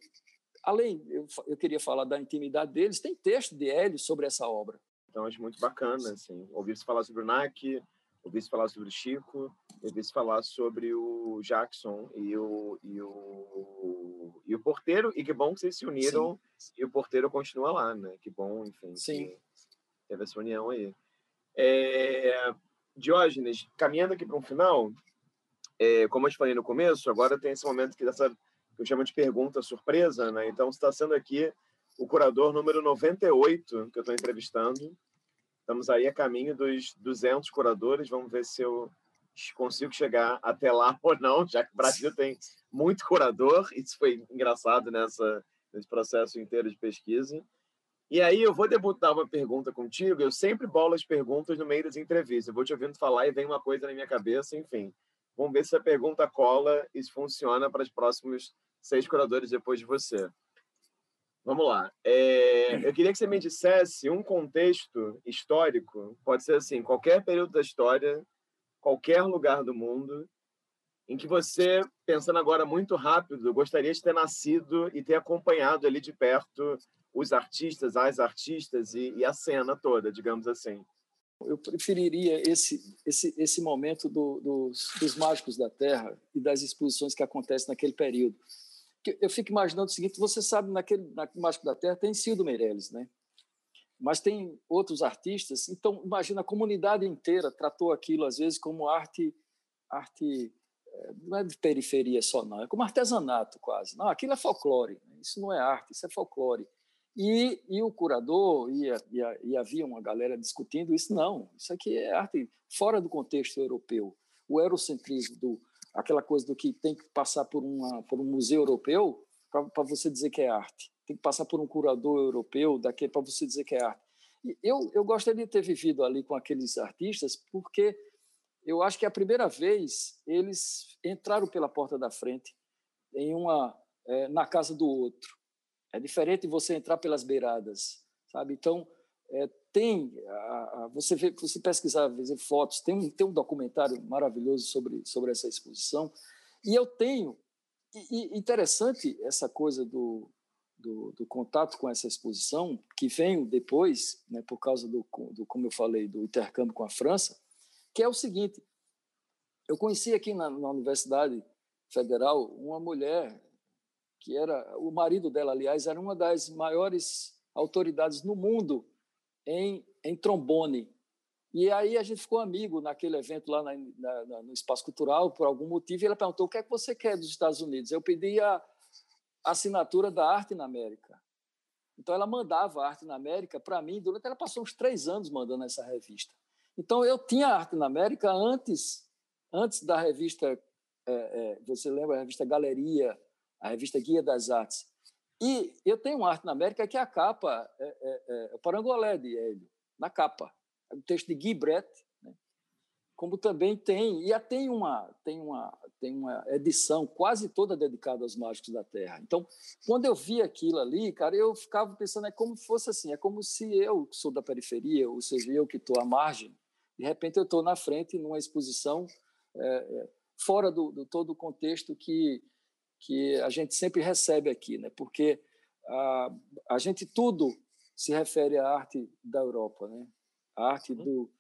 Além, eu, eu queria falar da intimidade deles, tem texto de Hélio sobre essa obra. Então, acho muito bacana, assim, ouvir-se falar sobre o NAC, ouvir-se falar sobre o Chico, ouvir-se falar sobre o Jackson e o, e o, e o Porteiro, e que bom que vocês se uniram Sim. e o Porteiro continua lá, né? Que bom, enfim. Sim. teve essa união aí. É, Diógenes, caminhando aqui para um final, é, como eu te falei no começo, agora tem esse momento que, dessa, que eu chamo de pergunta surpresa, né? Então, você está sendo aqui o curador número 98 que eu estou entrevistando. Estamos aí a caminho dos 200 curadores. Vamos ver se eu consigo chegar até lá [laughs] ou não, já que o Brasil tem muito curador. Isso foi engraçado nessa, nesse processo inteiro de pesquisa. E aí eu vou debutar uma pergunta contigo. Eu sempre bolo as perguntas no meio das entrevistas. Eu vou te ouvindo falar e vem uma coisa na minha cabeça, enfim. Vamos ver se a pergunta cola e se funciona para os próximos seis curadores depois de você. Vamos lá. É, eu queria que você me dissesse um contexto histórico, pode ser assim, qualquer período da história, qualquer lugar do mundo, em que você, pensando agora muito rápido, gostaria de ter nascido e ter acompanhado ali de perto os artistas, as artistas e, e a cena toda, digamos assim. Eu preferiria esse esse esse momento do, dos, dos mágicos da Terra e das exposições que acontecem naquele período eu fico imaginando o seguinte: você sabe, naquele na Mágico da Terra tem Cildo Meirelles, né? Mas tem outros artistas. Então, imagina a comunidade inteira tratou aquilo às vezes como arte, arte eh, não é de periferia só não, é como artesanato quase. Não, aquilo é folclore. Né? Isso não é arte, isso é folclore. E, e o curador e, e, e havia uma galera discutindo isso. Não, isso aqui é arte fora do contexto europeu. O eurocentrismo do aquela coisa do que tem que passar por, uma, por um museu europeu para você dizer que é arte. Tem que passar por um curador europeu para você dizer que é arte. E eu, eu gostaria de ter vivido ali com aqueles artistas porque eu acho que é a primeira vez eles entraram pela porta da frente em uma é, na casa do outro. É diferente você entrar pelas beiradas, sabe? Então, é, tem, você vê, você pesquisar ver fotos, tem um, tem um documentário maravilhoso sobre, sobre essa exposição, e eu tenho, e, e interessante essa coisa do, do, do, contato com essa exposição, que vem depois, né, por causa do, do, como eu falei, do intercâmbio com a França, que é o seguinte, eu conheci aqui na, na Universidade Federal uma mulher que era, o marido dela, aliás, era uma das maiores autoridades no mundo em, em trombone. E aí a gente ficou amigo naquele evento lá na, na, no Espaço Cultural, por algum motivo, e ela perguntou o que é que você quer dos Estados Unidos. Eu pedi a assinatura da Arte na América. Então ela mandava Arte na América para mim, durante ela passou uns três anos mandando essa revista. Então eu tinha Arte na América antes, antes da revista, é, é, você lembra a revista Galeria, a revista Guia das Artes. E eu tenho Arte na América que é a capa é, é, é, é Parangolé de Hélio, na capa o texto de Guy Brett, né? como também tem e tem uma tem uma tem uma edição quase toda dedicada aos mágicos da Terra. Então, quando eu vi aquilo ali, cara, eu ficava pensando é como se fosse assim, é como se eu sou da periferia, ou seja, eu que estou à margem, de repente eu estou na frente numa exposição é, é, fora do, do, todo o contexto que que a gente sempre recebe aqui, né? Porque a, a gente tudo se refere à arte da Europa, né? a arte uhum. do,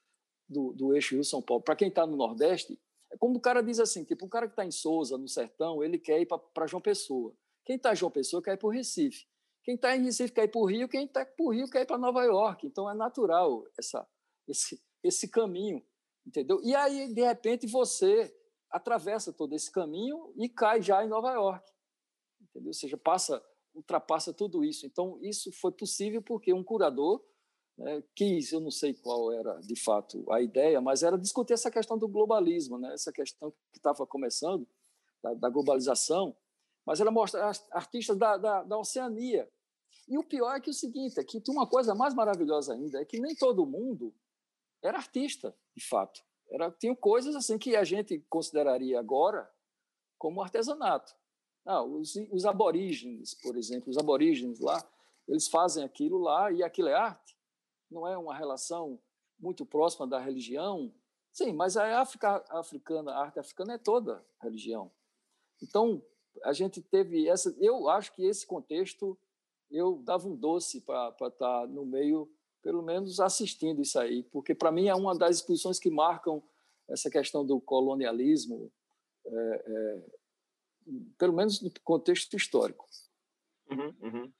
do, do eixo Rio-São Paulo. Para quem está no Nordeste, é como o cara diz assim, tipo, o cara que está em Souza, no Sertão, ele quer ir para João Pessoa. Quem está em João Pessoa quer ir para o Recife. Quem está em Recife quer ir para o Rio, quem está para o Rio quer ir para Nova York. Então, é natural essa, esse, esse caminho, entendeu? E aí, de repente, você atravessa todo esse caminho e cai já em Nova York, entendeu? Ou seja, passa, ultrapassa tudo isso. Então, isso foi possível porque um curador né, quis, eu não sei qual era de fato a ideia, mas era discutir essa questão do globalismo, né, essa questão que estava começando, da, da, globalização, mas ela mostra artistas da, da, da, Oceania. E o pior é que o seguinte, é que tem uma coisa mais maravilhosa ainda, é que nem todo mundo era artista, de fato. Era, tinham coisas assim que a gente consideraria agora como artesanato. Ah, os, os aborígenes, por exemplo, os aborígenes lá, eles fazem aquilo lá e aquilo é arte não é uma relação muito próxima da religião. Sim, mas a África africana, a arte africana é toda religião. Então, a gente teve essa. Eu acho que esse contexto eu dava um doce para estar tá no meio, pelo menos assistindo isso aí, porque para mim é uma das exposições que marcam essa questão do colonialismo, é, é, pelo menos no contexto histórico. Uhum, uhum.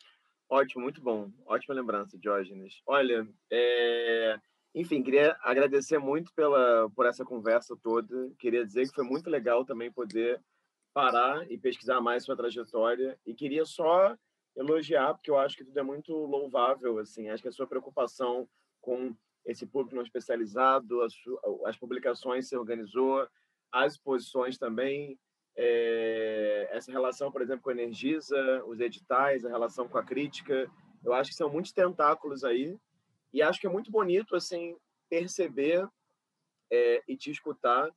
Ótimo, muito bom. Ótima lembrança, Diógenes. Olha, é... enfim, queria agradecer muito pela, por essa conversa toda. Queria dizer que foi muito legal também poder parar e pesquisar mais sua trajetória. E queria só elogiar, porque eu acho que tudo é muito louvável. Assim, acho que a sua preocupação com esse público não especializado, as, as publicações se organizou, as exposições também, é, essa relação, por exemplo, com a Energisa, os editais, a relação com a crítica, eu acho que são muitos tentáculos aí e acho que é muito bonito assim perceber é, e te escutar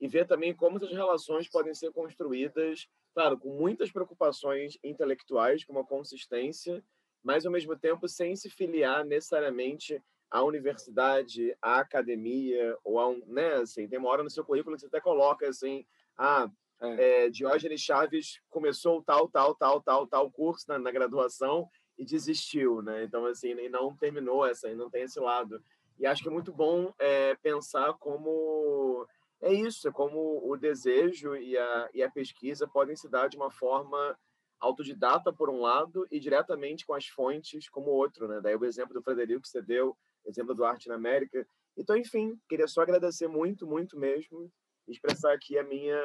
e ver também como essas relações podem ser construídas, claro, com muitas preocupações intelectuais, com uma consistência, mas ao mesmo tempo sem se filiar necessariamente à universidade, à academia ou a um, né, assim, tem uma hora no seu currículo que você até coloca assim, ah, é. É, Diógenes Chaves começou tal, tal, tal, tal, tal curso na, na, graduação e desistiu, né? Então, assim, e não terminou essa, e não tem esse lado. E acho que é muito bom é, pensar como é isso, é como o desejo e a, e a pesquisa podem se dar de uma forma autodidata, por um lado, e diretamente com as fontes, como outro, né? Daí o exemplo do Frederico que você deu, exemplo do Arte na América. Então, enfim, queria só agradecer muito, muito mesmo expressar aqui a minha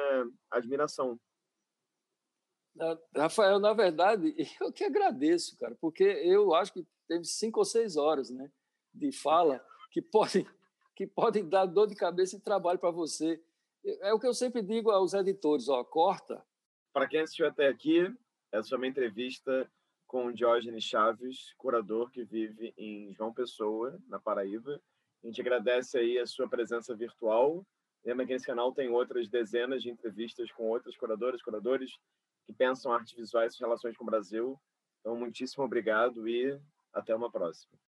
admiração. Rafael, na verdade, [laughs] eu que agradeço, cara, porque eu acho que teve cinco ou seis horas né, de fala que podem, que podem dar dor de cabeça e trabalho para você. É o que eu sempre digo aos editores: ó, corta. Para quem assistiu até aqui, essa foi uma entrevista com o Diógenes Chaves, curador que vive em João Pessoa, na Paraíba. A gente agradece aí a sua presença virtual Lembra que nesse canal tem outras dezenas de entrevistas com outras curadoras, curadores que pensam artes visuais e relações com o Brasil. Então, muitíssimo obrigado e até uma próxima.